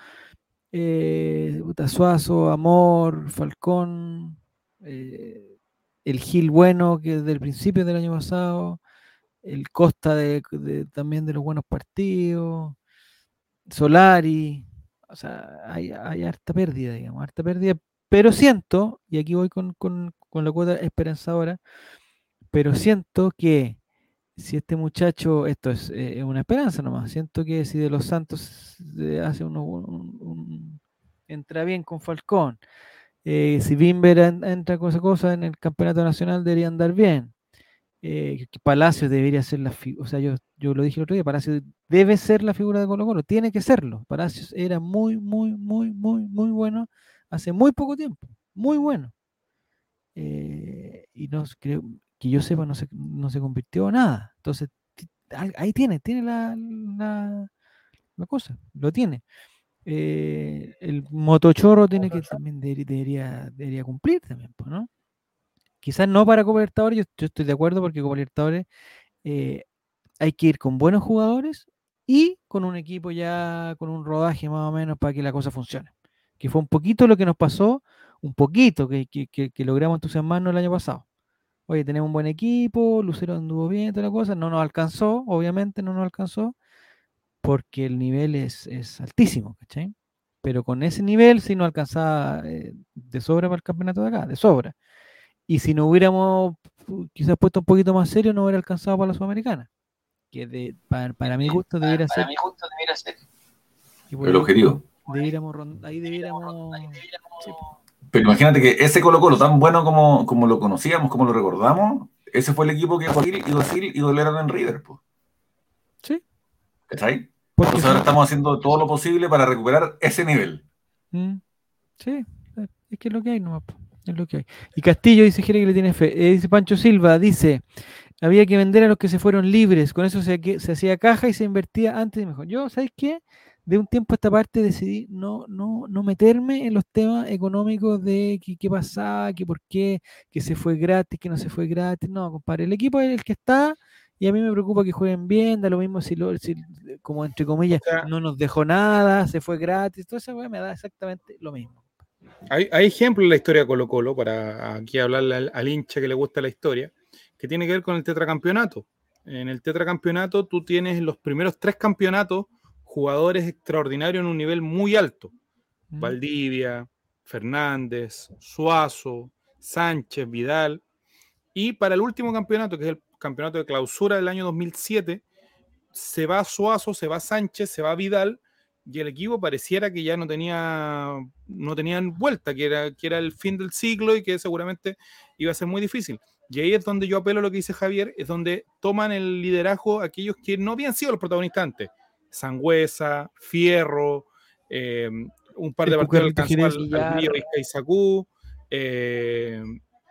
eh, Suazo, Amor, Falcón, eh, el Gil Bueno, que desde el principio del año pasado, el Costa de, de- también de los buenos partidos, Solari, o sea, hay, hay harta pérdida, digamos, harta pérdida, pero siento, y aquí voy con, con- con la cuota esperanzadora, pero siento que si este muchacho, esto es eh, una esperanza nomás, siento que si de los Santos hace uno, un- un- entra bien con Falcón, eh, si Bimber en- entra con esa cosa en el campeonato nacional debería andar bien. Eh, Palacios debería ser la figura, o sea, yo, yo lo dije el otro día, Palacios debe ser la figura de Colo Colo, tiene que serlo. Palacios era muy, muy, muy, muy, muy bueno hace muy poco tiempo, muy bueno. Eh, y no creo que yo sepa, no se, no se convirtió en nada. Entonces, ahí tiene, tiene la, la, la cosa, lo tiene. Eh, el motochorro tiene que también debería, debería, cumplir también, ¿no? Quizás no para Copa Libertadores, yo, yo estoy de acuerdo porque Copa Libertadores eh, hay que ir con buenos jugadores y con un equipo ya con un rodaje más o menos para que la cosa funcione. Que fue un poquito lo que nos pasó, un poquito que, que, que- que logramos entusiasmarnos el año pasado. Oye, tenemos un buen equipo, Lucero anduvo bien, toda la cosa, no nos alcanzó, obviamente no nos alcanzó, porque el nivel es, es altísimo, ¿cachai? Pero con ese nivel sí nos alcanzaba eh, de sobra para el campeonato de acá, de sobra. Y si no hubiéramos quizás puesto un poquito más serio, no hubiera alcanzado para la Sudamericana. Que de, para, para mi gusto debiera ser. y por El ahí objetivo. debiéramos ahí debiéramos. sí, Pero imagínate que ese Colo Colo, tan bueno como, como lo conocíamos, como lo recordamos, ese fue el equipo que Joaquín y Docil y Doleran en River. Pues. Sí, ¿Cachai? porque Entonces ahora estamos haciendo todo lo posible para recuperar ese nivel. Mm, Sí, es que es lo que hay nomás, po, es lo que hay. Y Castillo dice Jere que le tiene fe. Eh, dice Pancho Silva, dice, había que vender a los que se fueron libres, con eso se, hacía caja y se invertía antes y mejor. Yo, ¿sabes qué? De un tiempo a esta parte decidí no, no, no meterme en los temas económicos de qué, qué pasaba, que por qué, que se fue gratis, que no se fue gratis. No, compadre, el equipo es el que está y a mí me preocupa que jueguen bien, da lo mismo si, lo, si como entre comillas, O sea- no nos dejó nada, se fue gratis, todo eso me da exactamente lo mismo. Hay, hay ejemplos en la historia de Colo Colo, para aquí hablarle al, al hincha que le gusta la historia, que tiene que ver con el tetracampeonato. En el tetracampeonato tú tienes en los primeros tres campeonatos jugadores extraordinarios en un nivel muy alto. Mm. Valdivia, Fernández, Suazo, Sánchez, Vidal. Y para el último campeonato, que es el campeonato de clausura del año 2007, se va Suazo, se va Sánchez, se va Vidal, y el equipo pareciera que ya no tenía no tenían vuelta, que era, que era el fin del ciclo y que seguramente iba a ser muy difícil. Y ahí es donde yo apelo a lo que dice Javier, es donde toman el liderazgo aquellos que no habían sido los protagonistas antes. Sangüesa, Fierro, eh, un par de El partidos al, al Río Izcaizacú, eh,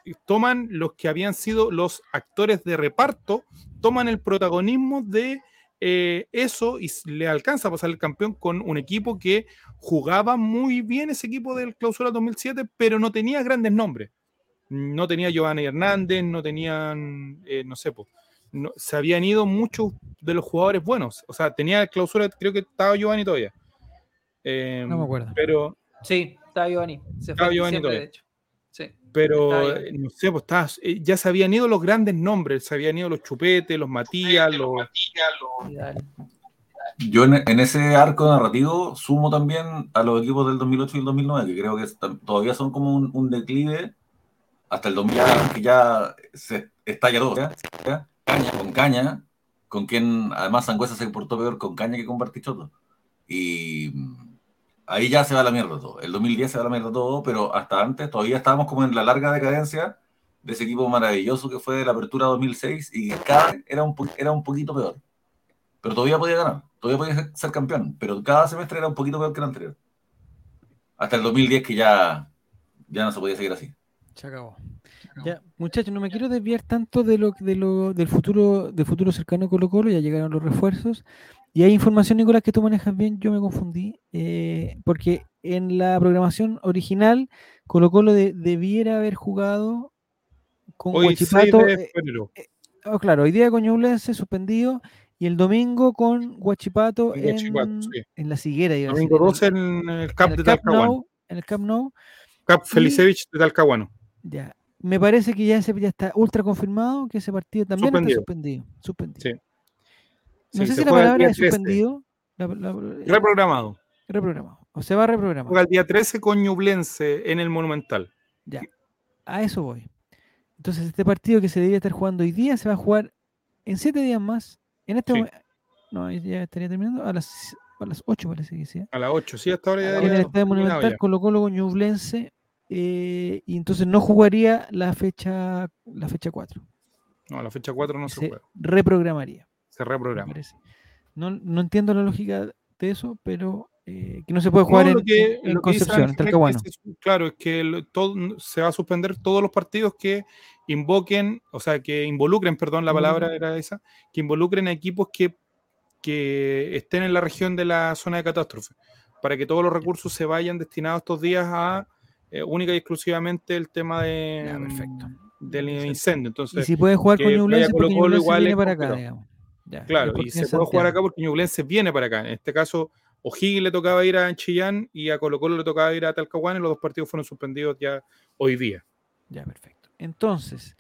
y toman los que habían sido los actores de reparto, toman el protagonismo de eh, eso y le alcanza a pasar el campeón con un equipo que jugaba muy bien ese equipo del Clausura 2007, pero no tenía grandes nombres. No tenía Giovanni Hernández, no tenían, eh, no sé, po, no- se habían ido muchos de los jugadores buenos. O sea, tenía el Clausura, creo que estaba Giovanni todavía. Eh, No me acuerdo. Pero, Sí, está Giovanni. Se Estaba fue Giovanni todavía. de hecho. Pero eh, no sé, pues estaba- eh, ya se habían ido los grandes nombres, se habían ido los Chupetes, los Matías, los... Yo en, en ese arco narrativo sumo también a los equipos del 2008 y el 2009, que creo que todavía son como un, un declive hasta el 2000, que ya se estalla todo. ¿ya? ¿ya? Caña, con caña, con quien además Sangüesa se portó peor con caña que con Bartichotto. Y ahí ya se va la mierda todo. El 2010 se va la mierda todo, pero hasta antes todavía estábamos como en la larga decadencia de ese equipo maravilloso que fue la apertura 2006 y que cada vez era un, era un poquito peor pero todavía podía ganar, todavía podía ser- ser campeón, pero cada semestre era un poquito peor que el anterior. Hasta el 2010 que ya, ya no se podía seguir así. Se acabó. Ya, muchachos, no me quiero desviar tanto de lo, de lo del futuro, del futuro cercano de Colo Colo, ya llegaron los refuerzos. Y hay información, Nicolás, que tú manejas bien, yo me confundí, eh, porque en la programación original, Colo Colo de- debiera haber jugado con Hoy 6 Huachipato. de eh, febrero. oh, claro, hoy día con Ñublense suspendido y el domingo con Huachipato En sí. la Siguera. Domingo decir, 12 en el Cap de Talcahuano. En el Nou. Cap Felicevich de Talcahuano. Ya. Me parece que ya, ese, ya está ultra confirmado que ese partido también Suspendido. está suspendido. suspendido. Sí. No Sí, sé si la palabra es 13. suspendido. la- la- eh, Reprogramado. reprogramado. O se va a reprogramar. Juega el día 13 con Ñublense en el Monumental. Ya. A eso voy. Entonces, este partido que se debería estar jugando hoy día se va a jugar en siete días más. En este Sí. momento. No, ya estaría terminando. A las, a las 8 parece que sea. A las 8, sí, hasta ahora ya En el Estadio Monumental. Colo Colo con Ñublense. eh, y entonces no jugaría la fecha la fecha 4. No, la fecha 4 no se, se juega. reprogramaría. Se reprograma. No, no entiendo la lógica de eso, pero eh, que no se puede jugar No, en, que- Concepción, en es claro, es que el- todo- se va a suspender todos los partidos que invoquen, o sea, que involucren, perdón, la palabra Involucren. era esa, que involucren a equipos que, que estén en la región de la zona de catástrofe, para que todos los recursos se vayan destinados estos días a eh, única y exclusivamente el tema de, Ya, perfecto. del Perfecto. incendio. Y Entonces, si puede jugar con Ñublense, porque igual viene para acá, digamos. Ya, Claro, y se puede jugar acá porque Ñublense viene para acá. En este caso, O'Higgins le tocaba ir a Chillán y a Colo Colo le tocaba ir a Talcahuano y los dos partidos fueron suspendidos ya hoy día. Ya, perfecto. Entonces,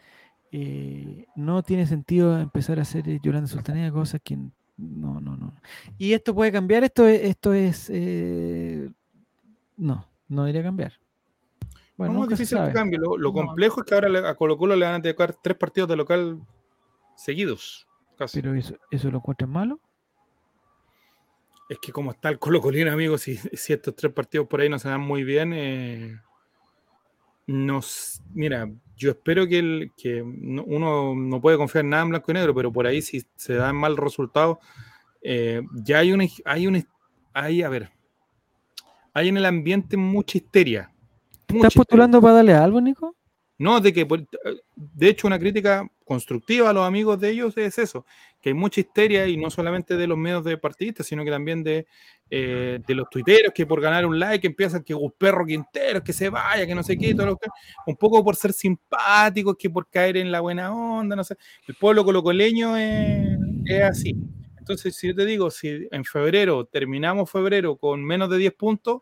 eh, no tiene sentido empezar a hacer eh, Yolanda Sultanía cosas que no, no, no. Y esto puede cambiar, esto es, esto es eh, no, no debería cambiar. Bueno, no, es difícil que cambie. Lo, lo No. complejo es que ahora a Colo Colo le van a tocar tres partidos de local seguidos. Casi. Pero eso, eso lo encuentran malo. Es que como está el Colo Colina, amigos, si, si estos tres partidos por ahí no se dan muy bien, eh, nos, mira, yo espero que, el, que no- uno no puede confiar en nada en blanco y negro, pero por ahí si se dan mal resultados, eh, ya hay una, hay una, hay, a ver, hay en el ambiente mucha histeria. ¿Estás mucha histeria. postulando para darle algo, Nico? No, de que, por- de hecho, una crítica constructiva a los amigos de ellos es eso, que hay mucha histeria y no solamente de los medios de partidistas, sino que también de, eh, de los tuiteros que por ganar un like empiezan que un perro Quintero, que se vaya, que no sé qué, un poco por ser simpáticos, que por caer en la buena onda, no sé. El pueblo colocoleño es, es así. Entonces, si yo te digo, si en febrero terminamos febrero con menos de 10 puntos,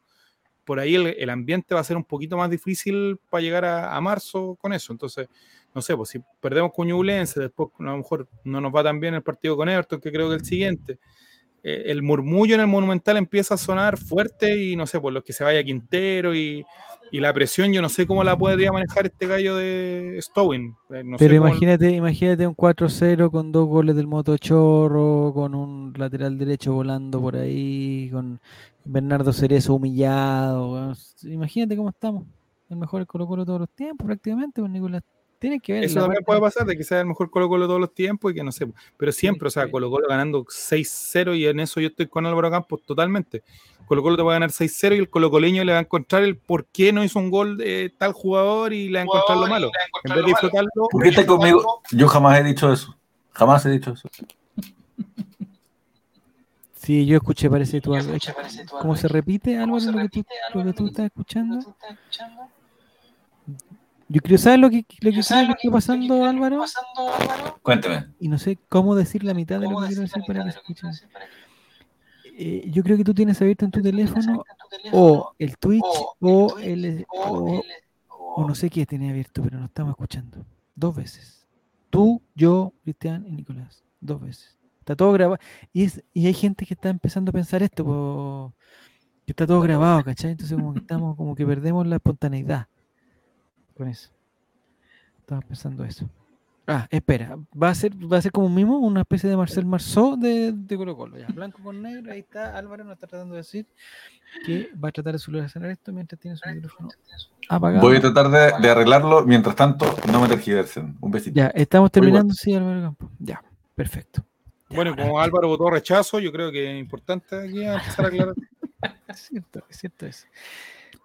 por ahí el, el ambiente va a ser un poquito más difícil para llegar a, a marzo con eso. Entonces, no sé, pues si perdemos con Ñublense, después a lo mejor no nos va tan bien el partido con Everton, que creo que el siguiente. eh, el murmullo en el Monumental empieza a sonar fuerte y no sé, por los que se vaya Quintero y, y la presión, yo no sé cómo la podría manejar este gallo de Stowin. eh, no Pero cómo- imagínate, imagínate un 4-0 con dos goles del Motochorro, con un lateral derecho volando por ahí, con Bernardo Cerezo humillado. Imagínate cómo estamos. El mejor Colo Colo de todos los tiempos, prácticamente, con Nicolás. Tiene que ver. Eso la también parte- puede pasar, de que sea el mejor Colo Colo de todos los tiempos y que no sé. Pero siempre, o sea, Colo Colo ganando 6-0 y en eso yo estoy con Álvaro Campos totalmente. Colo Colo te va a ganar 6-0 y el Colo Coleño le va a encontrar el por qué no hizo un gol de tal jugador y le va a encontrar lo malo. En vez de disfrutarlo, ¿Por qué estás conmigo? Yo jamás he dicho eso. Jamás he dicho eso. Sí, yo escuché, parece tú algo. ¿Cómo se repite, Álvaro, lo que tú, lo que tú estás escuchando? Yo creo, ¿sabes lo que, lo que está pasando, Álvaro? Cuénteme. Y no sé cómo decir la mitad de lo que quiero decir para que se escuche. Eh, yo creo que tú tienes abierto en tu teléfono o el Twitch o el o, o no sé qué tiene abierto, pero no estamos escuchando. Dos veces. Tú, yo, Cristian y Nicolás. Dos veces. Está todo grabado. Y, es, y hay gente que está empezando a pensar esto, po, que está todo grabado, ¿cachai? Entonces como que estamos, como que perdemos la espontaneidad con eso. Estaba pensando eso. Ah, espera, va a ser, va a ser como un mimo, una especie de Marcel Marceau de, de Colo Colo. Ya, blanco con negro, ahí está, Álvaro nos está tratando de decir que va a tratar de solucionar esto mientras tiene su micrófono apagado. Voy a tratar de, de arreglarlo. Mientras tanto, no me tergiversen. Un besito. Ya, estamos Muy terminando, sí, Álvaro Campo. Ya, perfecto. Bueno, como. (laughs) Álvaro votó rechazo, yo creo que es importante aquí empezar a aclarar. (laughs) Es cierto, es cierto eso.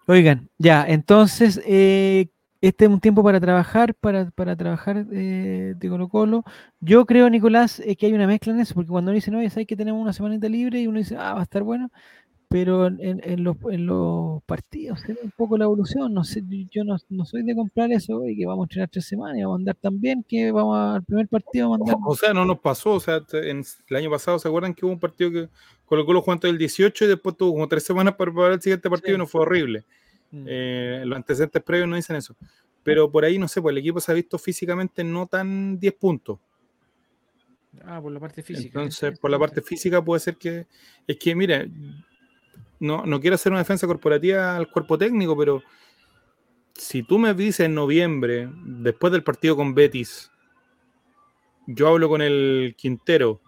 Oigan, ya, entonces, eh, este es un tiempo para trabajar, para, para trabajar eh, de Colo Colo. Yo creo, Nicolás, eh, que hay una mezcla en eso, porque cuando uno dice, no, ya sabes que tenemos una semanita libre y uno dice, ah, va a estar bueno, pero en, en- en los, en los partidos se ve un poco la evolución. No sé, yo- no, no soy de comprar eso y que vamos a entrenar tres semanas y vamos a andar tan bien que vamos a- al primer partido vamos a andar. O sea, no nos pasó. O sea, en, el año pasado, ¿se acuerdan que hubo un partido que Colo Colo jugó antes del 18 y después tuvo como tres semanas para preparar el siguiente partido Sí. y no fue horrible? Mm. Eh, los antecedentes previos no dicen eso. Pero por ahí, no sé, pues el equipo se ha visto físicamente no tan 10 puntos. Ah, por la parte física. Entonces, por la parte física puede ser que... Es que, mira, no, no quiero hacer una defensa corporativa al cuerpo técnico, pero si tú me dices en noviembre, después del partido con Betis, yo hablo con el Quintero,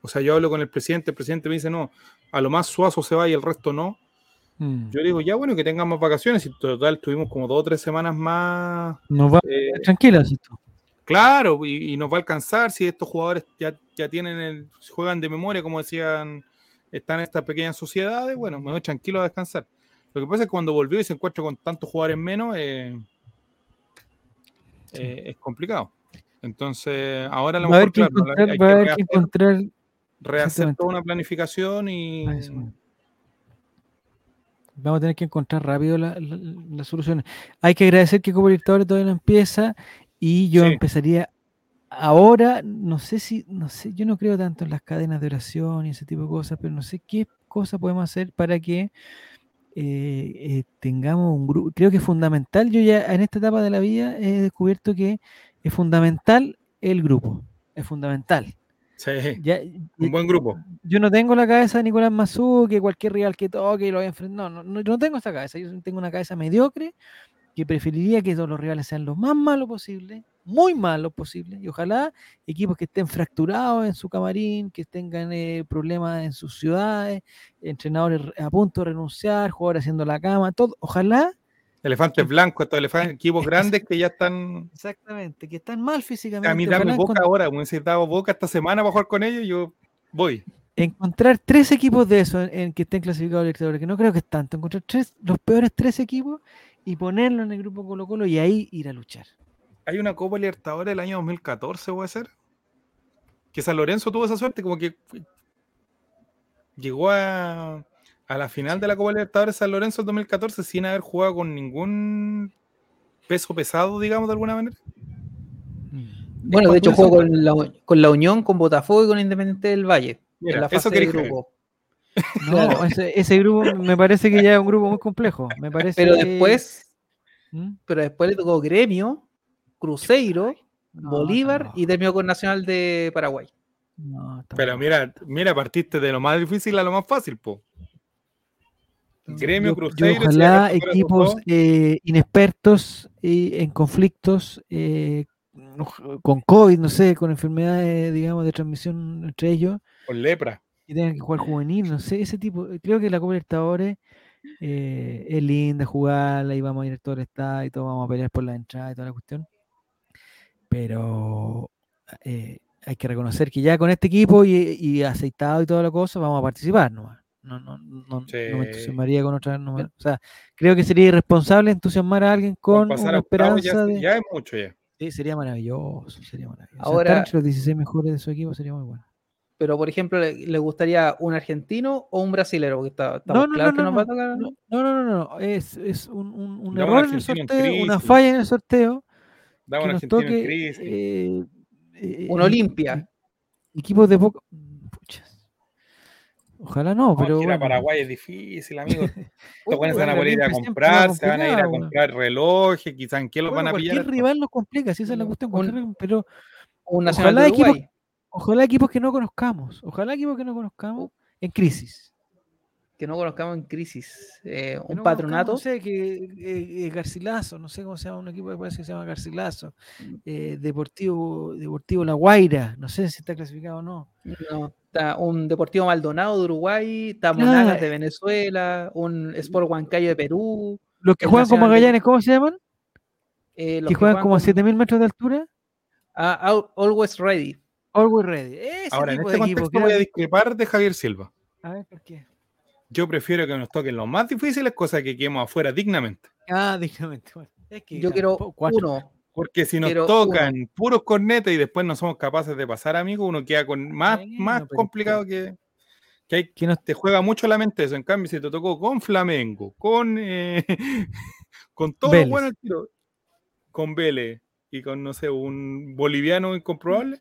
o sea, yo hablo con el presidente, el presidente me dice, no, a lo más Suazo se va y el resto no. Mm. Yo digo, ya bueno, que tengan más vacaciones, y total tuvimos como dos o tres semanas más Nos va eh, tranquilas esto. Claro, y, y nos va a alcanzar si estos jugadores ya, ya tienen el, juegan de memoria, como decían, están estas pequeñas sociedades, bueno, me voy tranquilo a descansar. Lo que pasa es que cuando volvió y se encuentra con tantos jugadores menos, eh, eh, es complicado. Entonces, ahora a lo mejor, que claro, encontrar, hay que rehacer, encontrar rehacer toda una planificación y. Vamos a tener que encontrar rápido la- la- las soluciones. Hay que agradecer que Copa Libertadores todavía no empieza y yo Sí. empezaría ahora, no sé si, no sé, yo no creo tanto en las cadenas de oración y ese tipo de cosas, pero no sé qué cosa podemos hacer para que eh, eh, tengamos un grupo. Creo que es fundamental, yo ya en esta etapa de la vida he descubierto que es fundamental el grupo, es fundamental. sí, Ya, un buen grupo. yo no tengo la cabeza de Nicolás Mazú, que cualquier rival que toque lo voy a enfrentar. No, no, no, yo no tengo esa cabeza. Yo tengo una cabeza mediocre que preferiría que todos los rivales sean lo más malos posible, muy malos posible. Y ojalá equipos que estén fracturados en su camarín, que tengan eh, problemas en sus ciudades, entrenadores a punto de renunciar, jugadores haciendo la cama, todo. Ojalá, Elefantes blancos, estos elefantes, equipos (laughs) grandes que ya están. exactamente, que están mal físicamente. A mí dame boca ahora, como decir, dado boca esta semana para jugar con ellos, yo voy. encontrar tres equipos de esos en, en que estén clasificados al Libertadores, que no creo que es tanto, encontrar tres, los peores tres equipos y ponerlo en el grupo Colo Colo y ahí ir a luchar. Hay una Copa Libertadores del año 2014, puede ser. Que San Lorenzo tuvo esa suerte, como que llegó a, a la final de la Copa Libertadores San Lorenzo el 2014 sin haber jugado con ningún peso pesado, digamos, de alguna manera. Bueno, de hecho jugó con la, con la Unión, con Botafogo y con Independiente del Valle. Mira, en la eso fase de quería creer. grupo. No, ese, ese grupo me parece que ya es un grupo muy complejo. Me parece Pero que- después, ¿Mm? pero después le tocó Gremio, Cruzeiro, No, Bolívar no, y terminó con Nacional de Paraguay. no, Pero mira, mira, partiste de lo más difícil a lo más fácil, po. Gremio, Yo- yo Cruzeiro, si ojalá equipos eh, inexpertos y en conflictos eh, con COVID, no sé, con enfermedades, digamos, de transmisión entre ellos, con lepra. y tengan que jugar juvenil, no sé, ese tipo. Creo que la Copa Libertadores eh, es linda jugarla y vamos a ir a todo el estadio y todo, vamos a pelear por la entrada y toda la cuestión. Pero eh, hay que reconocer que ya con este equipo y, y aceitado y toda la cosa vamos a participar nomás. No, no, no, no me entusiasmaría con otra. no me- o sea, creo que sería irresponsable entusiasmar a alguien con una esperanza ya, de. ya es mucho ya. Sí, sería maravilloso, sería maravilloso. Ahora- los 16 mejores de su equipo sería muy bueno. Pero, por ejemplo, ¿le, le gustaría un argentino o un brasilero? Porque está, No, no, claros no, que no, nos va a tocar. No, no, no, no, Es, es un, un- un Da un error en el en sorteo, una falla en el sorteo. Da que un nos argentino en toque crisis. eh, eh, Un eh, Olimpia. Equipos de poco. Puchas. Ojalá no, No, pero. ir a bueno. Paraguay es difícil, amigo. (laughs) Estos buenos se van a poder ir a comprar, se van a ir a comprar relojes, quizás en qué los Bueno, van a pillar. cualquier rival nos complica, si esa es la cuestión. un- pero Un nacional Ojalá de equipo- Uruguay. ojalá equipos que no conozcamos. Ojalá equipos que no conozcamos en crisis. Que no conozcamos en crisis. Eh, Que un no patronato. No sé, que eh, eh, Garcilaso, no sé cómo se llama un equipo que parece que se llama Garcilaso. Mm. eh, Deportivo, Deportivo La Guaira, no sé si está clasificado o no. No, está un Deportivo Maldonado de Uruguay, está Claro. Monagas de Venezuela, un Sport Huancayo de Perú. Los que juegan de- Magallanes, ¿cómo se llaman? eh, los Que juegan como a con- 7000 metros de altura. Ah, Al- Always Ready. Always ready. Ese Ahora, en este de equipo, contexto creo voy a que- discrepar de Javier Silva. A ver, ¿por qué? Yo prefiero que nos toquen los más difíciles, cosa que quedemos afuera dignamente. Ah, dígamente. bueno, es que Yo quiero cuatro. uno. Porque si nos tocan puros cornetas y después no somos capaces de pasar, amigo, uno queda con más, más complicado que, que hay Que nos- te juega mucho la mente eso. En cambio, si te tocó con Flamengo, con, eh, (laughs) con todo Vélez. bueno el tiro, con Vélez y con, no sé, un boliviano incomprobable,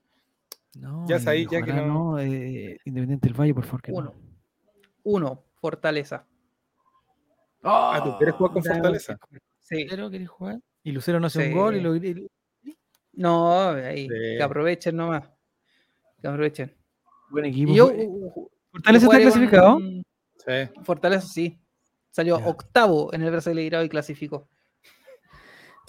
No, Ya ahí, y ya que ojalá no- eh, Independiente del Valle, por favor, que Uno. no. Uno, Fortaleza. Ah, ¿tú quieres jugar con Fortaleza? Sí. ¿Lucero querés jugar? Y Lucero no hace Sí. un gol y lo y- No, ahí, Sí. que aprovechen nomás. Que aprovechen. Buen equipo. Yo, uh, uh, ¿Fortaleza está con- clasificado? Sí. Fortaleza sí. Salió octavo en el Brasileirao y clasificó.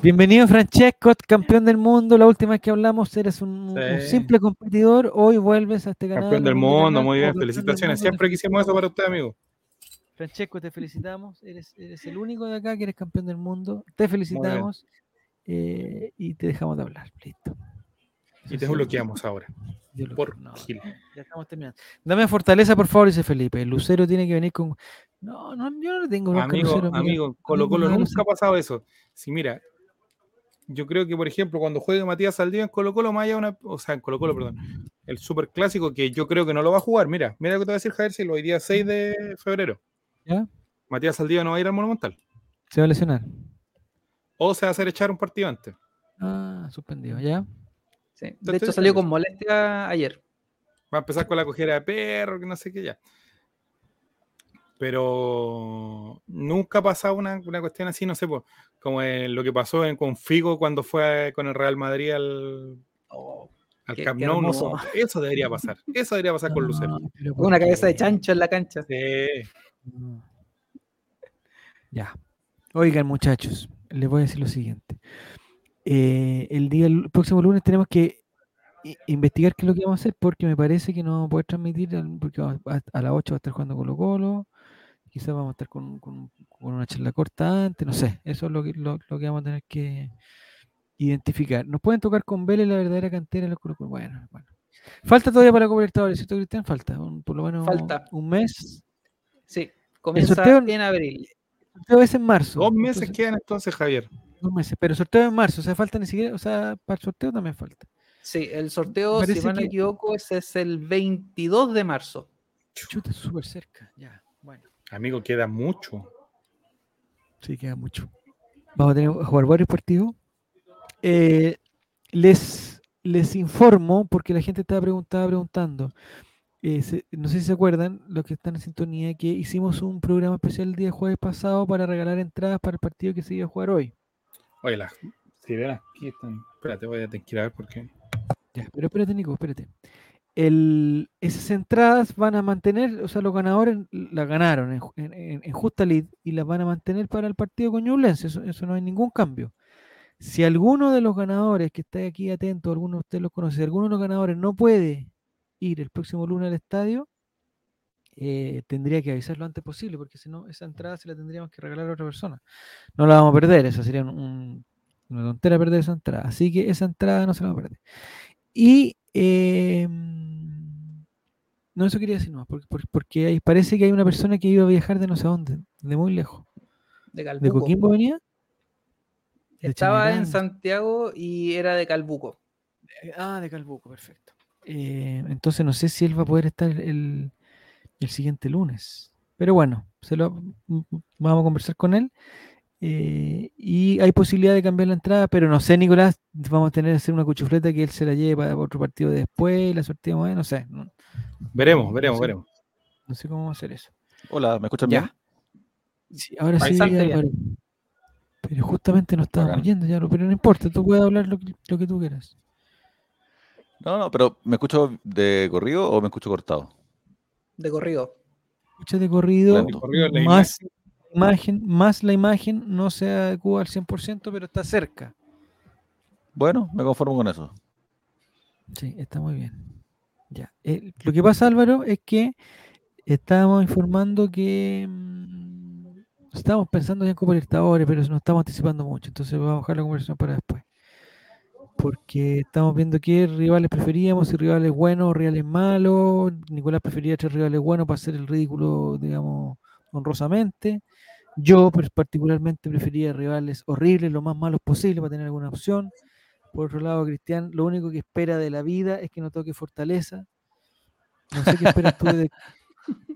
Bienvenido Francesco, campeón del mundo. La última vez que hablamos eres un, un simple competidor. Hoy vuelves a este canal. Campeón del mundo, muy bien, felicitaciones. Siempre quisimos eso para usted, amigo. Francesco, te felicitamos. Eres, eres el único de acá que eres campeón del mundo. Te felicitamos eh, y te dejamos de hablar. Listo. Y te bloqueamos ahora, lo- por no, Gil. ya estamos terminando. Dame fortaleza, por favor, dice Felipe. Lucero tiene que venir con. No, no, yo no le tengo bronca a Amigo, Lucero, amigo, Colo Colo nunca ha pasado eso. Si mira, yo creo que, por ejemplo, cuando juegue Matías Saldivia en Colo Colo, de una, o sea, en Colo Colo, perdón, el super clásico que yo creo que no lo va a jugar. Mira, mira lo que te va a decir Javier Silva, hoy día 6 de febrero. ¿Ya? Matías Saldivia no va a ir al Monumental. Se va a lesionar. O se va a hacer echar un partido antes. Ah, suspendido, ¿ya? Sí. De hecho, salió con molestia ayer. Va a empezar con la cojera de perro, que no sé qué ya. Pero nunca ha pasado una, una cuestión así, no sé, pues, como lo que pasó en, con Figo cuando fue con el Real Madrid al, Oh, al Qué- Camp Nou. no, eso debería pasar. Eso debería pasar con Lucero. Ah, pero ¿por una cabeza de chancho en la cancha. Sí. Ya. Oigan, muchachos, les voy a decir lo siguiente. Eh, el día el próximo lunes tenemos que investigar qué es lo que vamos a hacer porque me parece que no vamos a poder transmitir porque vamos a, a las 8 va a estar jugando Colo Colo. Quizás vamos a estar con, con- con una charla corta antes, no sé. Eso es lo que, lo, lo que vamos a tener que identificar. Nos pueden tocar con Vélez la verdadera cantera de los Colo Colo. Bueno, bueno. Falta todavía para Libertadores, ¿cierto, Cristian? Falta un- por lo menos Falta. un mes. Sí, comienza sorteo- en abril. El sorteo es en marzo. Dos meses entonces- quedan entonces, Javier. Dos meses, pero sorteo en marzo, o sea, falta ni siquiera, o sea, para el sorteo también falta. Sí, el sorteo, si no me equivoco, ese es el 22 de marzo. Chuta, súper cerca, ya, bueno, Amigo, queda mucho. sí, queda mucho. Vamos a tener que jugar varios partidos. Eh, les, les informo, porque la gente estaba preguntando, preguntando, eh, se- no sé si se acuerdan, los que están en sintonía, que hicimos un programa especial el día jueves pasado para regalar entradas para el partido que se iba a jugar hoy. Oye, las sirenas aquí están. Espérate, voy a tener que ir a ver por qué. Ya, pero espérate, Nico, espérate. El, esas entradas van a mantener, o sea, los ganadores las ganaron en, en- justa lid y las van a mantener para el partido con Ñublense, eso, eso no hay ningún cambio. Si alguno de los ganadores que está aquí atento, alguno de ustedes los conoce, si alguno de los ganadores no puede ir el próximo lunes al estadio, eh, tendría que avisar lo antes posible, porque si no, esa entrada se la tendríamos que regalar a otra persona. No la vamos a perder, esa sería un, un- Una tontera perder esa entrada. Así que esa entrada no se la va a perder. Y eh, no, eso quería decir no, porque, hay- parece que hay una persona que iba a viajar de no sé dónde, de muy lejos. De ¿De Calbuco. Coquimbo venía? de Estaba en. Santiago y era de Calbuco. Ah, de Calbuco, perfecto. Eh, entonces no sé si él va a poder estar el, el siguiente lunes. Pero bueno, se lo, m- m- vamos a conversar con él. eh, y hay posibilidad de cambiar la entrada, pero no sé, Nicolás, vamos a tener que hacer una cuchufleta que él se la lleve para otro partido de después, la sorteamos, ahí, no sé, Veremos, veremos, veremos. no sé cómo vamos a hacer eso. Hola, ¿me escuchan Ya. bien? Sí, ahora sí. Álvaro. Pero justamente no estábamos Bacán. yendo ya, pero no importa, tú puedes hablar lo que, lo que tú quieras. No, no, pero ¿me escucho de corrido o me escucho cortado? De corrido. Escucha de corrido, de la más imagen, más la imagen no se adecua al 100%, pero está cerca. Bueno, me conformo con eso. Sí, está muy bien. Ya. eh, lo que pasa, Álvaro, es que estábamos informando que mm, estábamos pensando ya en Copa Libertadores, pero nos estamos anticipando mucho. Entonces vamos a dejar la conversación para después. Porque estamos viendo qué rivales preferíamos, si rivales buenos o rivales malos. Nicolás prefería tres rivales buenos para hacer el ridículo, digamos, honrosamente. Yo particularmente prefería rivales horribles, lo más malos posible para tener alguna opción. Por otro lado, Cristian, lo único que espera de la vida es que no toque Fortaleza. No sé qué esperas tú de,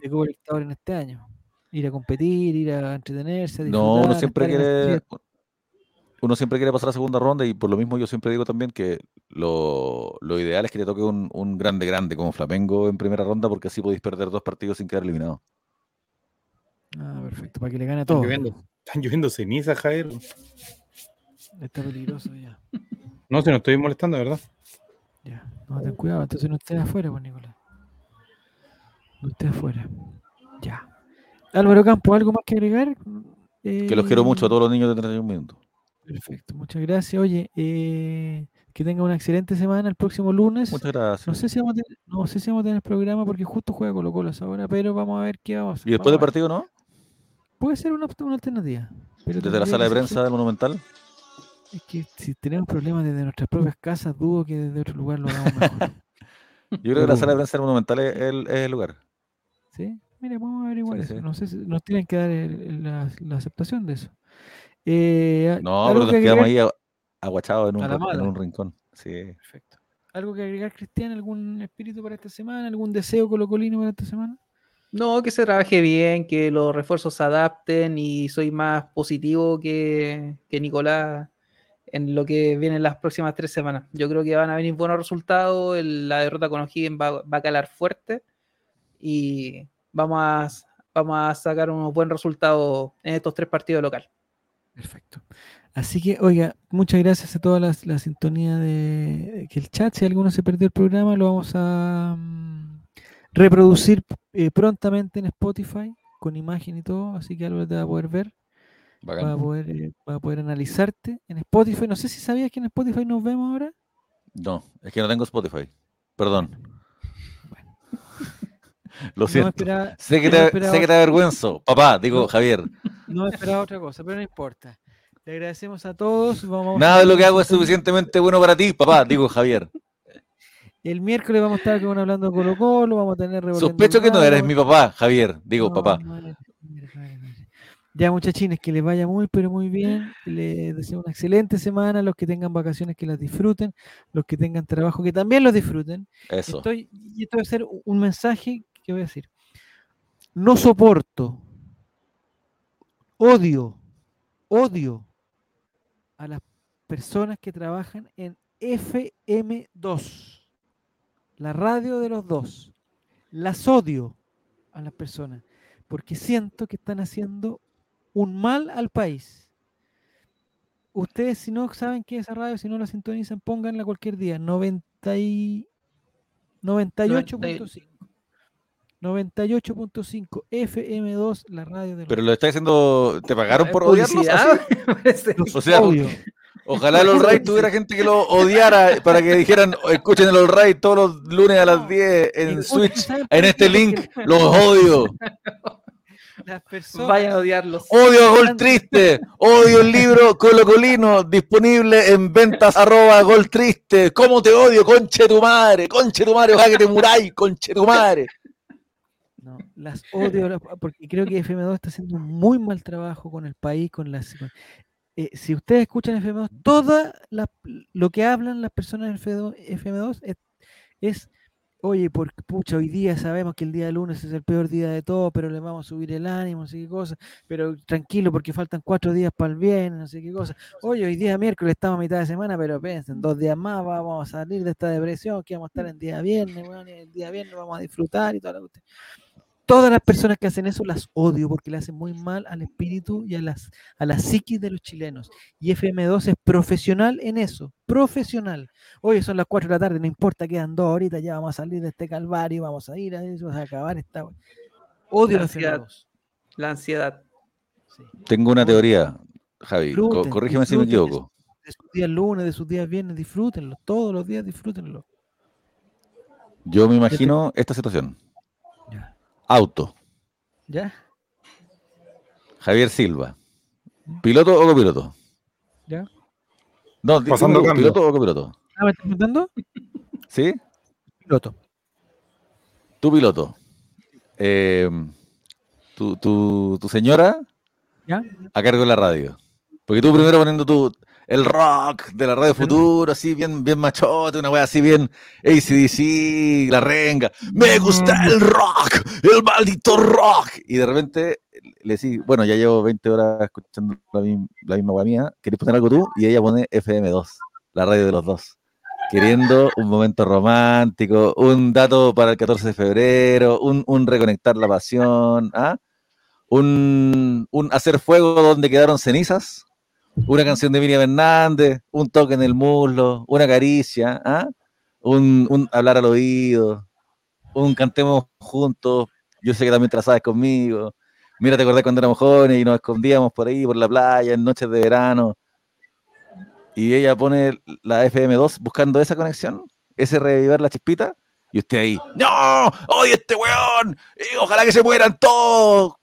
de Copa en este año. Ir a competir, ir a entretenerse, a No, uno siempre quiere. Uno siempre quiere pasar a segunda ronda y por lo mismo yo siempre digo también que lo, lo ideal es que le toque un, un grande grande como Flamengo en primera ronda porque así podéis perder dos partidos sin quedar eliminado. Ah, perfecto, para que le gane a Están todos. lloviendo, están lloviendo cenizas, Javier. Está peligroso ya. No, se nos estoy molestando, ¿verdad? Ya, no, ten cuidado, entonces no estés afuera, pues Nicolás. No estés afuera. Ya. Álvaro Campo, ¿algo más que agregar? Que los quiero mucho a Eh, todos los niños de 31 minutos. Perfecto, muchas gracias. Oye, eh, que tenga una excelente semana el próximo lunes. Muchas gracias. No sé si vamos a tener, no sé si vamos a tener programa porque justo juega Colo Colo a esa hora, pero vamos a ver qué vamos a hacer. ¿Y después del partido no? Puede ser una, una alternativa. pero ¿Desde la sala de prensa del Monumental? Es que si tenemos problemas desde nuestras propias casas, dudo que desde otro lugar lo hagamos mejor. (laughs) Yo creo que la sala de prensa del Monumental es el, es el lugar. ¿Sí? Mira, vamos a averiguar Sí, eso. sí. No sé si nos tienen que dar el- el- la, la aceptación de eso. Eh, No, ¿algo pero nos que quedamos agregar? ahí aguachados en en un rincón. Sí. Perfecto. ¿Algo que agregar, Cristian? ¿Algún espíritu para esta semana? ¿Algún deseo colocolino para esta semana? No, que se trabaje bien, que los refuerzos se adapten y soy más positivo que, que Nicolás en lo que viene en las próximas tres semanas. Yo creo que van a venir buenos resultados, el- la derrota con O'Higgins va, va a calar fuerte y vamos a, vamos a sacar unos buenos resultados en estos tres partidos locales. Perfecto. Así que, oiga, muchas gracias a toda la, la sintonía de que el chat, si alguno se perdió el programa, lo vamos a mm, reproducir eh, prontamente en Spotify con imagen y todo, así que algo te va a poder ver, va a poder, eh, va a poder analizarte en Spotify. No sé si sabías que en Spotify nos vemos ahora. No, es que no tengo Spotify. Perdón. Lo No siento. esperaba, sé, que te, sé que te avergüenzo. Papá, digo. Javier. no esperaba otra cosa, pero no importa. Le agradecemos a todos. Vamos Nada de lo que hago es suficientemente bueno para ti, papá, (laughs) digo Javier. El miércoles vamos a estar con hablando de Colo Colo, vamos a tener revolviendo Sospecho que no eres mi papá, Javier. Digo, No, papá. no eres-. Ya muchachines, que les vaya muy, pero muy bien. Les deseo una excelente semana. Los que tengan vacaciones, que las disfruten. Los que tengan trabajo, que también los disfruten. Eso. Estoy, y esto va a ser un mensaje que voy a decir. No soporto, odio, odio a las personas que trabajan en FM2, la radio de los dos. Las odio a las personas porque siento que están haciendo un mal al país. Ustedes, si no saben qué es esa radio, si no la sintonizan, pónganla cualquier día. 90 y 98.5. 98.5 FM2, la radio de Pero lo estás haciendo. ¿Te pagaron por (laughs) parece. O sea, odio. ojalá el All Right tuviera gente que lo odiara para que dijeran, escuchen el All Right todos los lunes a las 10 en Switch, ¿saben en este link, los odio. Las personas. Vayan a odiarlos. Odio a Gol Triste, odio el libro Colocolino, disponible en ventas arroba Gol Triste. ¿Cómo te odio, conche tu madre? Conche tu madre, ojalá que te muráis, conche tu madre. No, (laughs) las odio las- porque creo que FM2 está haciendo un muy mal trabajo con el país, con las. eh, si ustedes escuchan FM2, toda la- lo que hablan las personas en FM2, FM2 es, es, oye, por pucha, hoy día sabemos que el día lunes es el peor día de todo, pero le vamos a subir el ánimo, no sé qué pero tranquilo porque faltan cuatro días para el bien, no sé qué cosa. Oye, hoy día miércoles estamos a mitad de semana, pero piensen, dos días más vamos a salir de esta depresión, que vamos a estar en día viernes, y el día viernes vamos a disfrutar y toda la cuestión todas las personas que hacen eso las odio porque le hacen muy mal al espíritu y a, las, a la psiquis de los chilenos. Y FM2 es profesional en eso, profesional. Hoy son las 4 de la tarde, no importa, quedan dos horitas, ya vamos a salir de este calvario, vamos a ir a eso, a acabar esta... Odio La a ansiedad. FM2. La ansiedad. sí. Tengo una teoría, Javi. Disfruten, corrígeme si me equivoco. De sus días lunes, de sus días viernes, disfrútenlo, todos los días disfrútenlo. Yo me imagino esta situación. Auto. ¿Ya? Javier Silva. ¿Piloto o copiloto? ¿Ya? No, Pasando digo, cambio. ¿piloto o copiloto? Ah, ¿me estás preguntando? ¿Sí? Piloto. Tu piloto. Eh, tu, tu, tu señora ¿Ya? a cargo de la radio. Porque tú primero poniendo tu el rock de la radio futuro, así bien, bien machote, una wea así bien ACDC, la renga. Me gusta el rock, el maldito rock. Y de repente le decís, bueno, ya llevo 20 horas escuchando la misma wea mía, ¿querés poner algo tú? Y ella pone FM2, la radio de los dos. Queriendo un momento romántico, un dato para el 14 de febrero, un, un reconectar la pasión, ¿ah? un, un hacer fuego donde quedaron cenizas, una canción de Miriam Hernández, un toque en el muslo, una caricia, ¿ah? un, hablar al oído, un cantemos juntos, yo sé que también sabes conmigo, mira, te acordás cuando éramos jóvenes y nos escondíamos por ahí, por la playa, en noches de verano, y ella pone la FM2 buscando esa conexión, ese revivir la chispita, y usted ahí, ¡No! ¡Oye, este weón! Ojalá que se mueran todos!